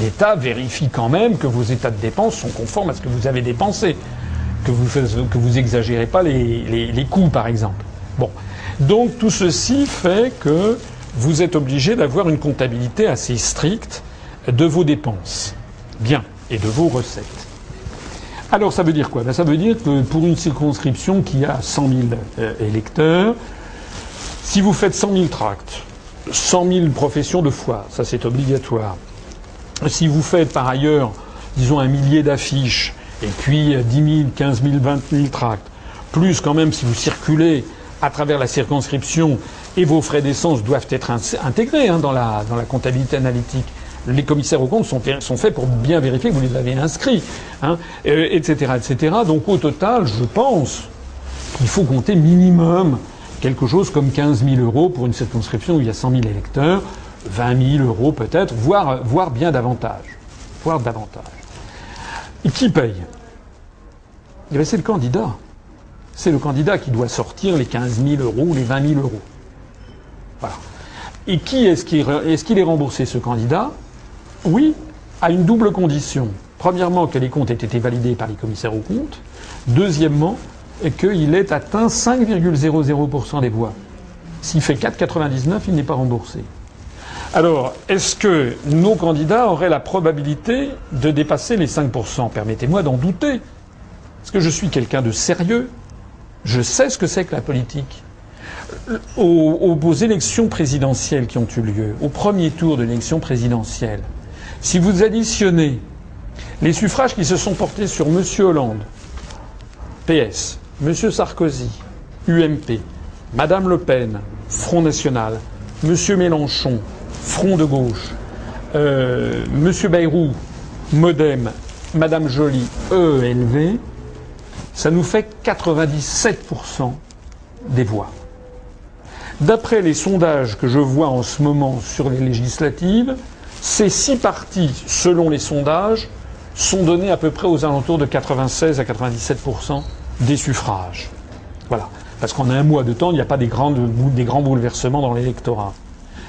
[SPEAKER 1] l'État vérifie quand même que vos états de dépenses sont conformes à ce que vous avez dépensé, que vous que vous exagérez pas les, les coûts par exemple. Bon. Donc tout ceci fait que vous êtes obligé d'avoir une comptabilité assez stricte de vos dépenses. Bien. Et de vos recettes. Alors ça veut dire quoi? Ben, Ça veut dire que pour une circonscription qui a 100 000 euh, électeurs, si vous faites 100 000 tracts, 100 000 professions de foi, ça c'est obligatoire. Si vous faites par ailleurs, disons, un millier d'affiches, et puis 10 000, 15 000, 20 000 tracts, plus quand même si vous circulez à travers la circonscription et vos frais d'essence doivent être intégrés hein, dans, la, dans la comptabilité analytique. Les commissaires aux comptes sont, sont faits pour bien vérifier que vous les avez inscrits, hein, etc., euh, etc. Donc au total, je pense qu'il faut compter minimum quelque chose comme 15 000 euros pour une circonscription où il y a 100 000 électeurs, 20 000 euros peut-être, voire, voire bien davantage. Voire davantage. Qui paye? C'est le candidat c'est le candidat qui doit sortir les 15 000 euros ou les 20 000 euros. Voilà. Et qui est-ce qu'il est, qu est remboursé, ce candidat? Oui, à une double condition. Premièrement, que les comptes aient été validés par les commissaires aux comptes. Deuxièmement, qu'il ait atteint 5,00% des voix. S'il fait 4,99, il n'est pas remboursé. Alors, est-ce que nos candidats auraient la probabilité de dépasser les 5% Permettez-moi d'en douter. Est-ce que je suis quelqu'un de sérieux? Je sais ce que c'est que la politique. Aux, élections présidentielles qui ont eu lieu, au premier tour de l'élection présidentielle, si vous additionnez les suffrages qui se sont portés sur M. Hollande, PS, M. Sarkozy, UMP, Mme Le Pen, Front National, M. Mélenchon, Front de gauche, euh, M. Bayrou, Modem, Mme Joly, EELV, ça nous fait 97% des voix. D'après les sondages que je vois en ce moment sur les législatives, ces six partis, selon les sondages, sont donnés à peu près aux alentours de 96 à 97% des suffrages. Voilà. Parce qu'en un mois de temps, il n'y a pas des, des grands bouleversements dans l'électorat.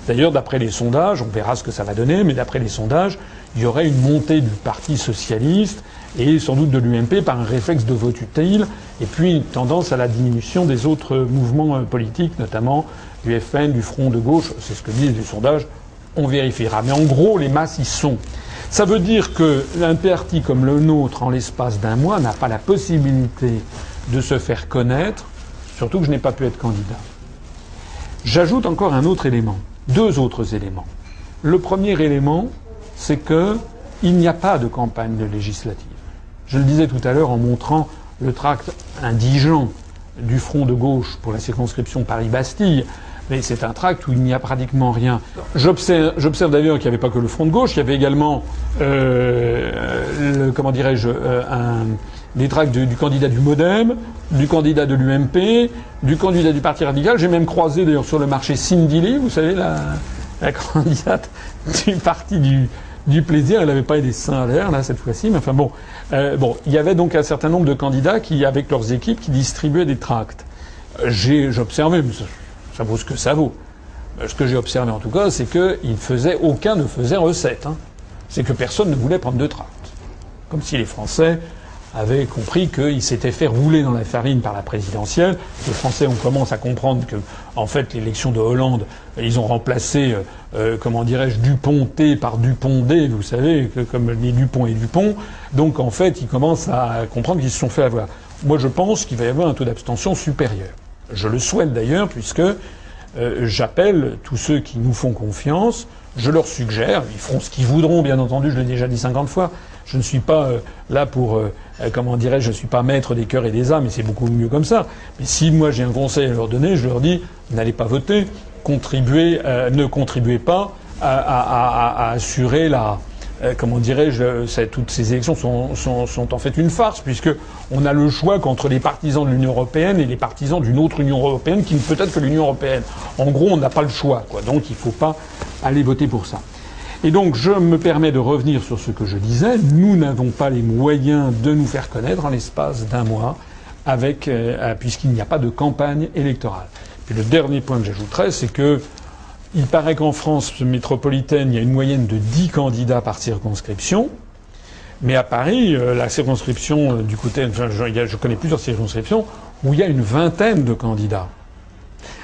[SPEAKER 1] D'ailleurs, d'après les sondages, on verra ce que ça va donner, mais d'après les sondages, il y aurait une montée du Parti socialiste et sans doute de l'UMP par un réflexe de vote utile, et puis une tendance à la diminution des autres mouvements euh, politiques, notamment du FN, du Front de gauche. C'est ce que disent les sondages. On vérifiera. Mais en gros, les masses y sont. Ça veut dire qu'un parti comme le nôtre, en l'espace d'un mois, n'a pas la possibilité de se faire connaître, surtout que je n'ai pas pu être candidat. J'ajoute encore un autre élément, deux autres éléments. Le premier élément, c'est qu'il n'y a pas de campagne législative. Je le disais tout à l'heure en montrant le tract indigent du front de gauche pour la circonscription Paris-Bastille, mais c'est un tract où il n'y a pratiquement rien. J'observe d'ailleurs qu'il n'y avait pas que le front de gauche, il y avait également, euh, comment dirais-je, euh, des tracts du, candidat du MoDem, du candidat de l'UMP, du candidat du Parti radical. J'ai même croisé d'ailleurs sur le marché Cindy Lee, vous savez, la (laughs) candidate du Parti du, du plaisir. Elle n'avait pas des seins à l'air là cette fois-ci, mais enfin bon, euh, bon, il y avait donc un certain nombre de candidats qui, avec leurs équipes, qui distribuaient des tracts. J'ai observé, mais ça, vaut ce que ça vaut. Euh, ce que j'ai observé en tout cas, c'est que faisaient, aucun ne faisait recette. Hein. C'est que personne ne voulait prendre de tracts. Comme si les Français avait compris qu'il s'était fait rouler dans la farine par la présidentielle. Les Français, on commence à comprendre que, en fait, l'élection de Hollande, ils ont remplacé, euh, euh, comment dirais-je, Dupont-T par Dupont-D, vous savez, comme les Dupont et Dupont. Donc, en fait, ils commencent à comprendre qu'ils se sont fait avoir. Moi, je pense qu'il va y avoir un taux d'abstention supérieur. Je le souhaite d'ailleurs, puisque euh, j'appelle tous ceux qui nous font confiance, je leur suggère, ils feront ce qu'ils voudront, bien entendu, je l'ai déjà dit 50 fois, je ne suis pas euh, là pour, euh, comment dirais-je, je ne suis pas maître des cœurs et des âmes, et c'est beaucoup mieux comme ça. Mais si moi j'ai un conseil à leur donner, je leur dis, n'allez pas voter, contribuez, ne contribuez pas à assurer la, euh, comment dirais-je, toutes ces élections sont, sont, sont, en fait une farce, puisque on a le choix qu'entre les partisans de l'Union européenne et les partisans d'une autre Union européenne qui ne peut être que l'Union européenne. En gros, on n'a pas le choix, quoi. Donc, il ne faut pas aller voter pour ça. Et donc, je me permets de revenir sur ce que je disais. Nous n'avons pas les moyens de nous faire connaître en l'espace d'un mois, euh, puisqu'il n'y a pas de campagne électorale. Puis le dernier point que j'ajouterais, c'est que il paraît qu'en France métropolitaine, il y a une moyenne de 10 candidats par circonscription. Mais à Paris, euh, la circonscription euh, du côté, enfin, je, connais plusieurs circonscriptions où il y a une vingtaine de candidats.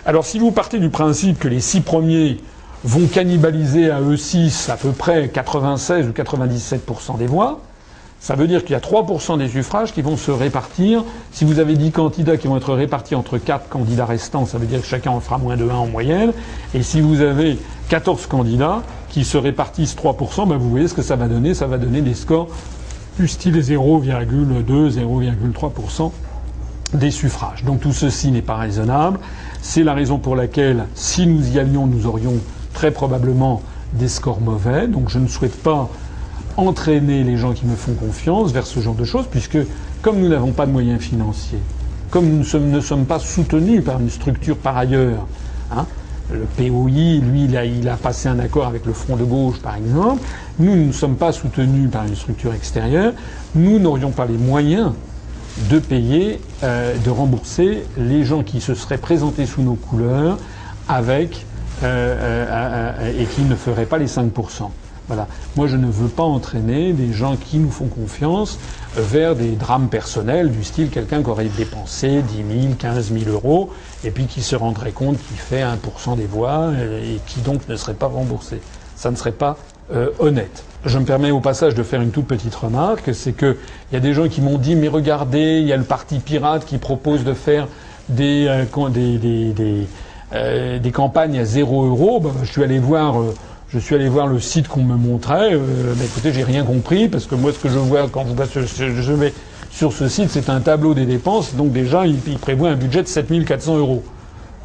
[SPEAKER 1] Alors si vous partez du principe que les six premiers vont cannibaliser à eux six à peu près 96 ou 97 des voix, ça veut dire qu'il y a 3% des suffrages qui vont se répartir. Si vous avez 10 candidats qui vont être répartis entre 4 candidats restants, ça veut dire que chacun en fera moins de 1 en moyenne. Et si vous avez 14 candidats qui se répartissent 3%, ben vous voyez ce que ça va donner. Ça va donner des scores du style 0,2, 0,3% des suffrages. Donc tout ceci n'est pas raisonnable. C'est la raison pour laquelle, si nous y allions, nous aurions très probablement des scores mauvais. Donc je ne souhaite pas entraîner les gens qui me font confiance vers ce genre de choses, puisque comme nous n'avons pas de moyens financiers, comme nous ne sommes, pas soutenus par une structure par ailleurs, hein, le POI, lui, il a, passé un accord avec le Front de gauche, par exemple. Nous ne sommes pas soutenus par une structure extérieure. Nous n'aurions pas les moyens de payer, euh, de rembourser les gens qui se seraient présentés sous nos couleurs avec et qui ne feraient pas les 5% voilà. Moi, je ne veux pas entraîner des gens qui nous font confiance vers des drames personnels du style quelqu'un qui aurait dépensé 10 000, 15 000 euros et puis qui se rendrait compte qu'il fait 1% des voix et qui donc ne serait pas remboursé. Ça ne serait pas euh, honnête. Je me permets au passage de faire une toute petite remarque, c'est qu'il y a des gens qui m'ont dit mais regardez, il y a le parti pirate qui propose de faire des, euh, des, des, des, euh, des, campagnes à zéro euro. Ben, je suis allé voir je suis allé voir le site qu'on me montrait. Euh, bah, écoutez, j'ai rien compris parce que moi, ce que je vois quand je vais sur ce site, c'est un tableau des dépenses. Donc déjà, il, prévoit un budget de 7400 euros.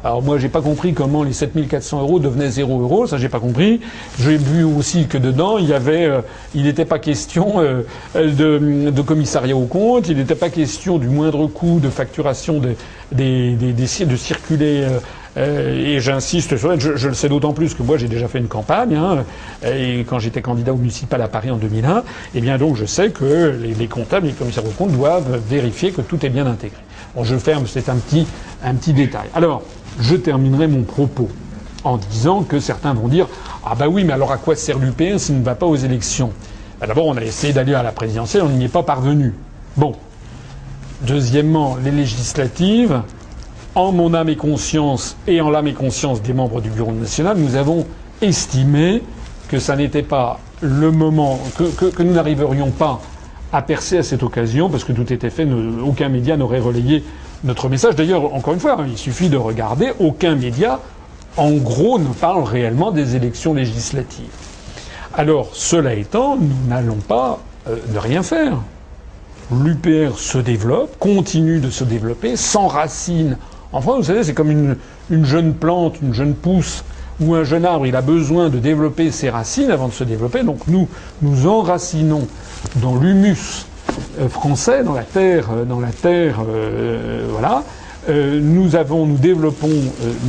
[SPEAKER 1] Alors moi, j'ai pas compris comment les 7400 euros devenaient 0 euros. Ça, j'ai pas compris. J'ai vu aussi que dedans, il y avait, euh, il n'était pas question euh, de, de, commissariat au compte. Il n'était pas question du moindre coût de facturation des, des, des, de circuler et j'insiste sur je, je le sais d'autant plus que moi j'ai déjà fait une campagne, hein, et quand j'étais candidat au municipal à Paris en 2001, et eh bien donc je sais que les, les comptables, les commissaires aux comptes doivent vérifier que tout est bien intégré. Bon, je ferme, c'est un petit, détail. Alors, je terminerai mon propos en disant que certains vont dire Ah bah oui, mais alors à quoi sert l'UPR s'il ne va pas aux élections? Bah D'abord, on a essayé d'aller à la présidentielle, on n'y est pas parvenu. Bon. Deuxièmement, les législatives, en mon âme et conscience et en l'âme et conscience des membres du Bureau national, nous avons estimé que ça n'était pas le moment, que, nous n'arriverions pas à percer à cette occasion, parce que tout était fait, aucun média n'aurait relayé notre message. D'ailleurs, encore une fois, hein, il suffit de regarder, aucun média en gros, ne parle réellement des élections législatives. Alors, cela étant, nous n'allons pas euh, ne rien faire. L'UPR se développe, continue de se développer, s'enracine. En France, vous savez, c'est comme une, une, jeune plante, une jeune pousse ou un jeune arbre. Il a besoin de développer ses racines avant de se développer. Donc nous, nous enracinons dans l'humus euh, français, dans la terre, euh, dans la terre, voilà, euh, nous avons, nous développons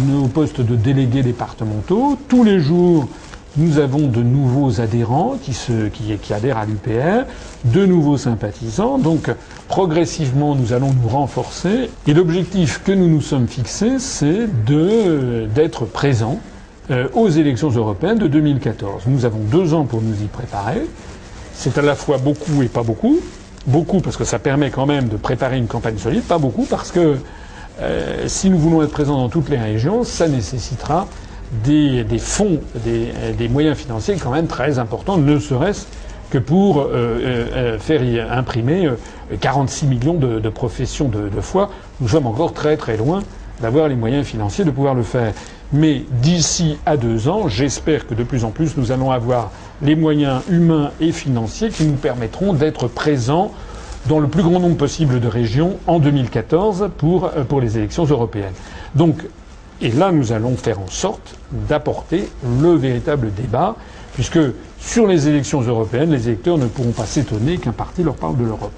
[SPEAKER 1] nos postes de délégués départementaux. Tous les jours, nous avons de nouveaux adhérents qui, adhèrent à l'UPR, de nouveaux sympathisants. Donc, progressivement, nous allons nous renforcer. Et l'objectif que nous nous sommes fixés, c'est d'être présents euh, aux élections européennes de 2014. Nous avons deux ans pour nous y préparer. C'est à la fois beaucoup et pas beaucoup. Beaucoup parce que ça permet quand même de préparer une campagne solide, pas beaucoup parce que euh, si nous voulons être présents dans toutes les régions, ça nécessitera des, fonds, des, des, moyens financiers quand même très importants, ne serait-ce que pour euh, euh, faire y imprimer 46 millions de, professions de, foi. Nous sommes encore très très loin d'avoir les moyens financiers de pouvoir le faire. Mais d'ici à deux ans, j'espère que de plus en plus nous allons avoir les moyens humains et financiers qui nous permettront d'être présents dans le plus grand nombre possible de régions en 2014 pour, euh, pour les élections européennes. Donc, et là, nous allons faire en sorte d'apporter le véritable débat, puisque sur les élections européennes, les électeurs ne pourront pas s'étonner qu'un parti leur parle de l'Europe.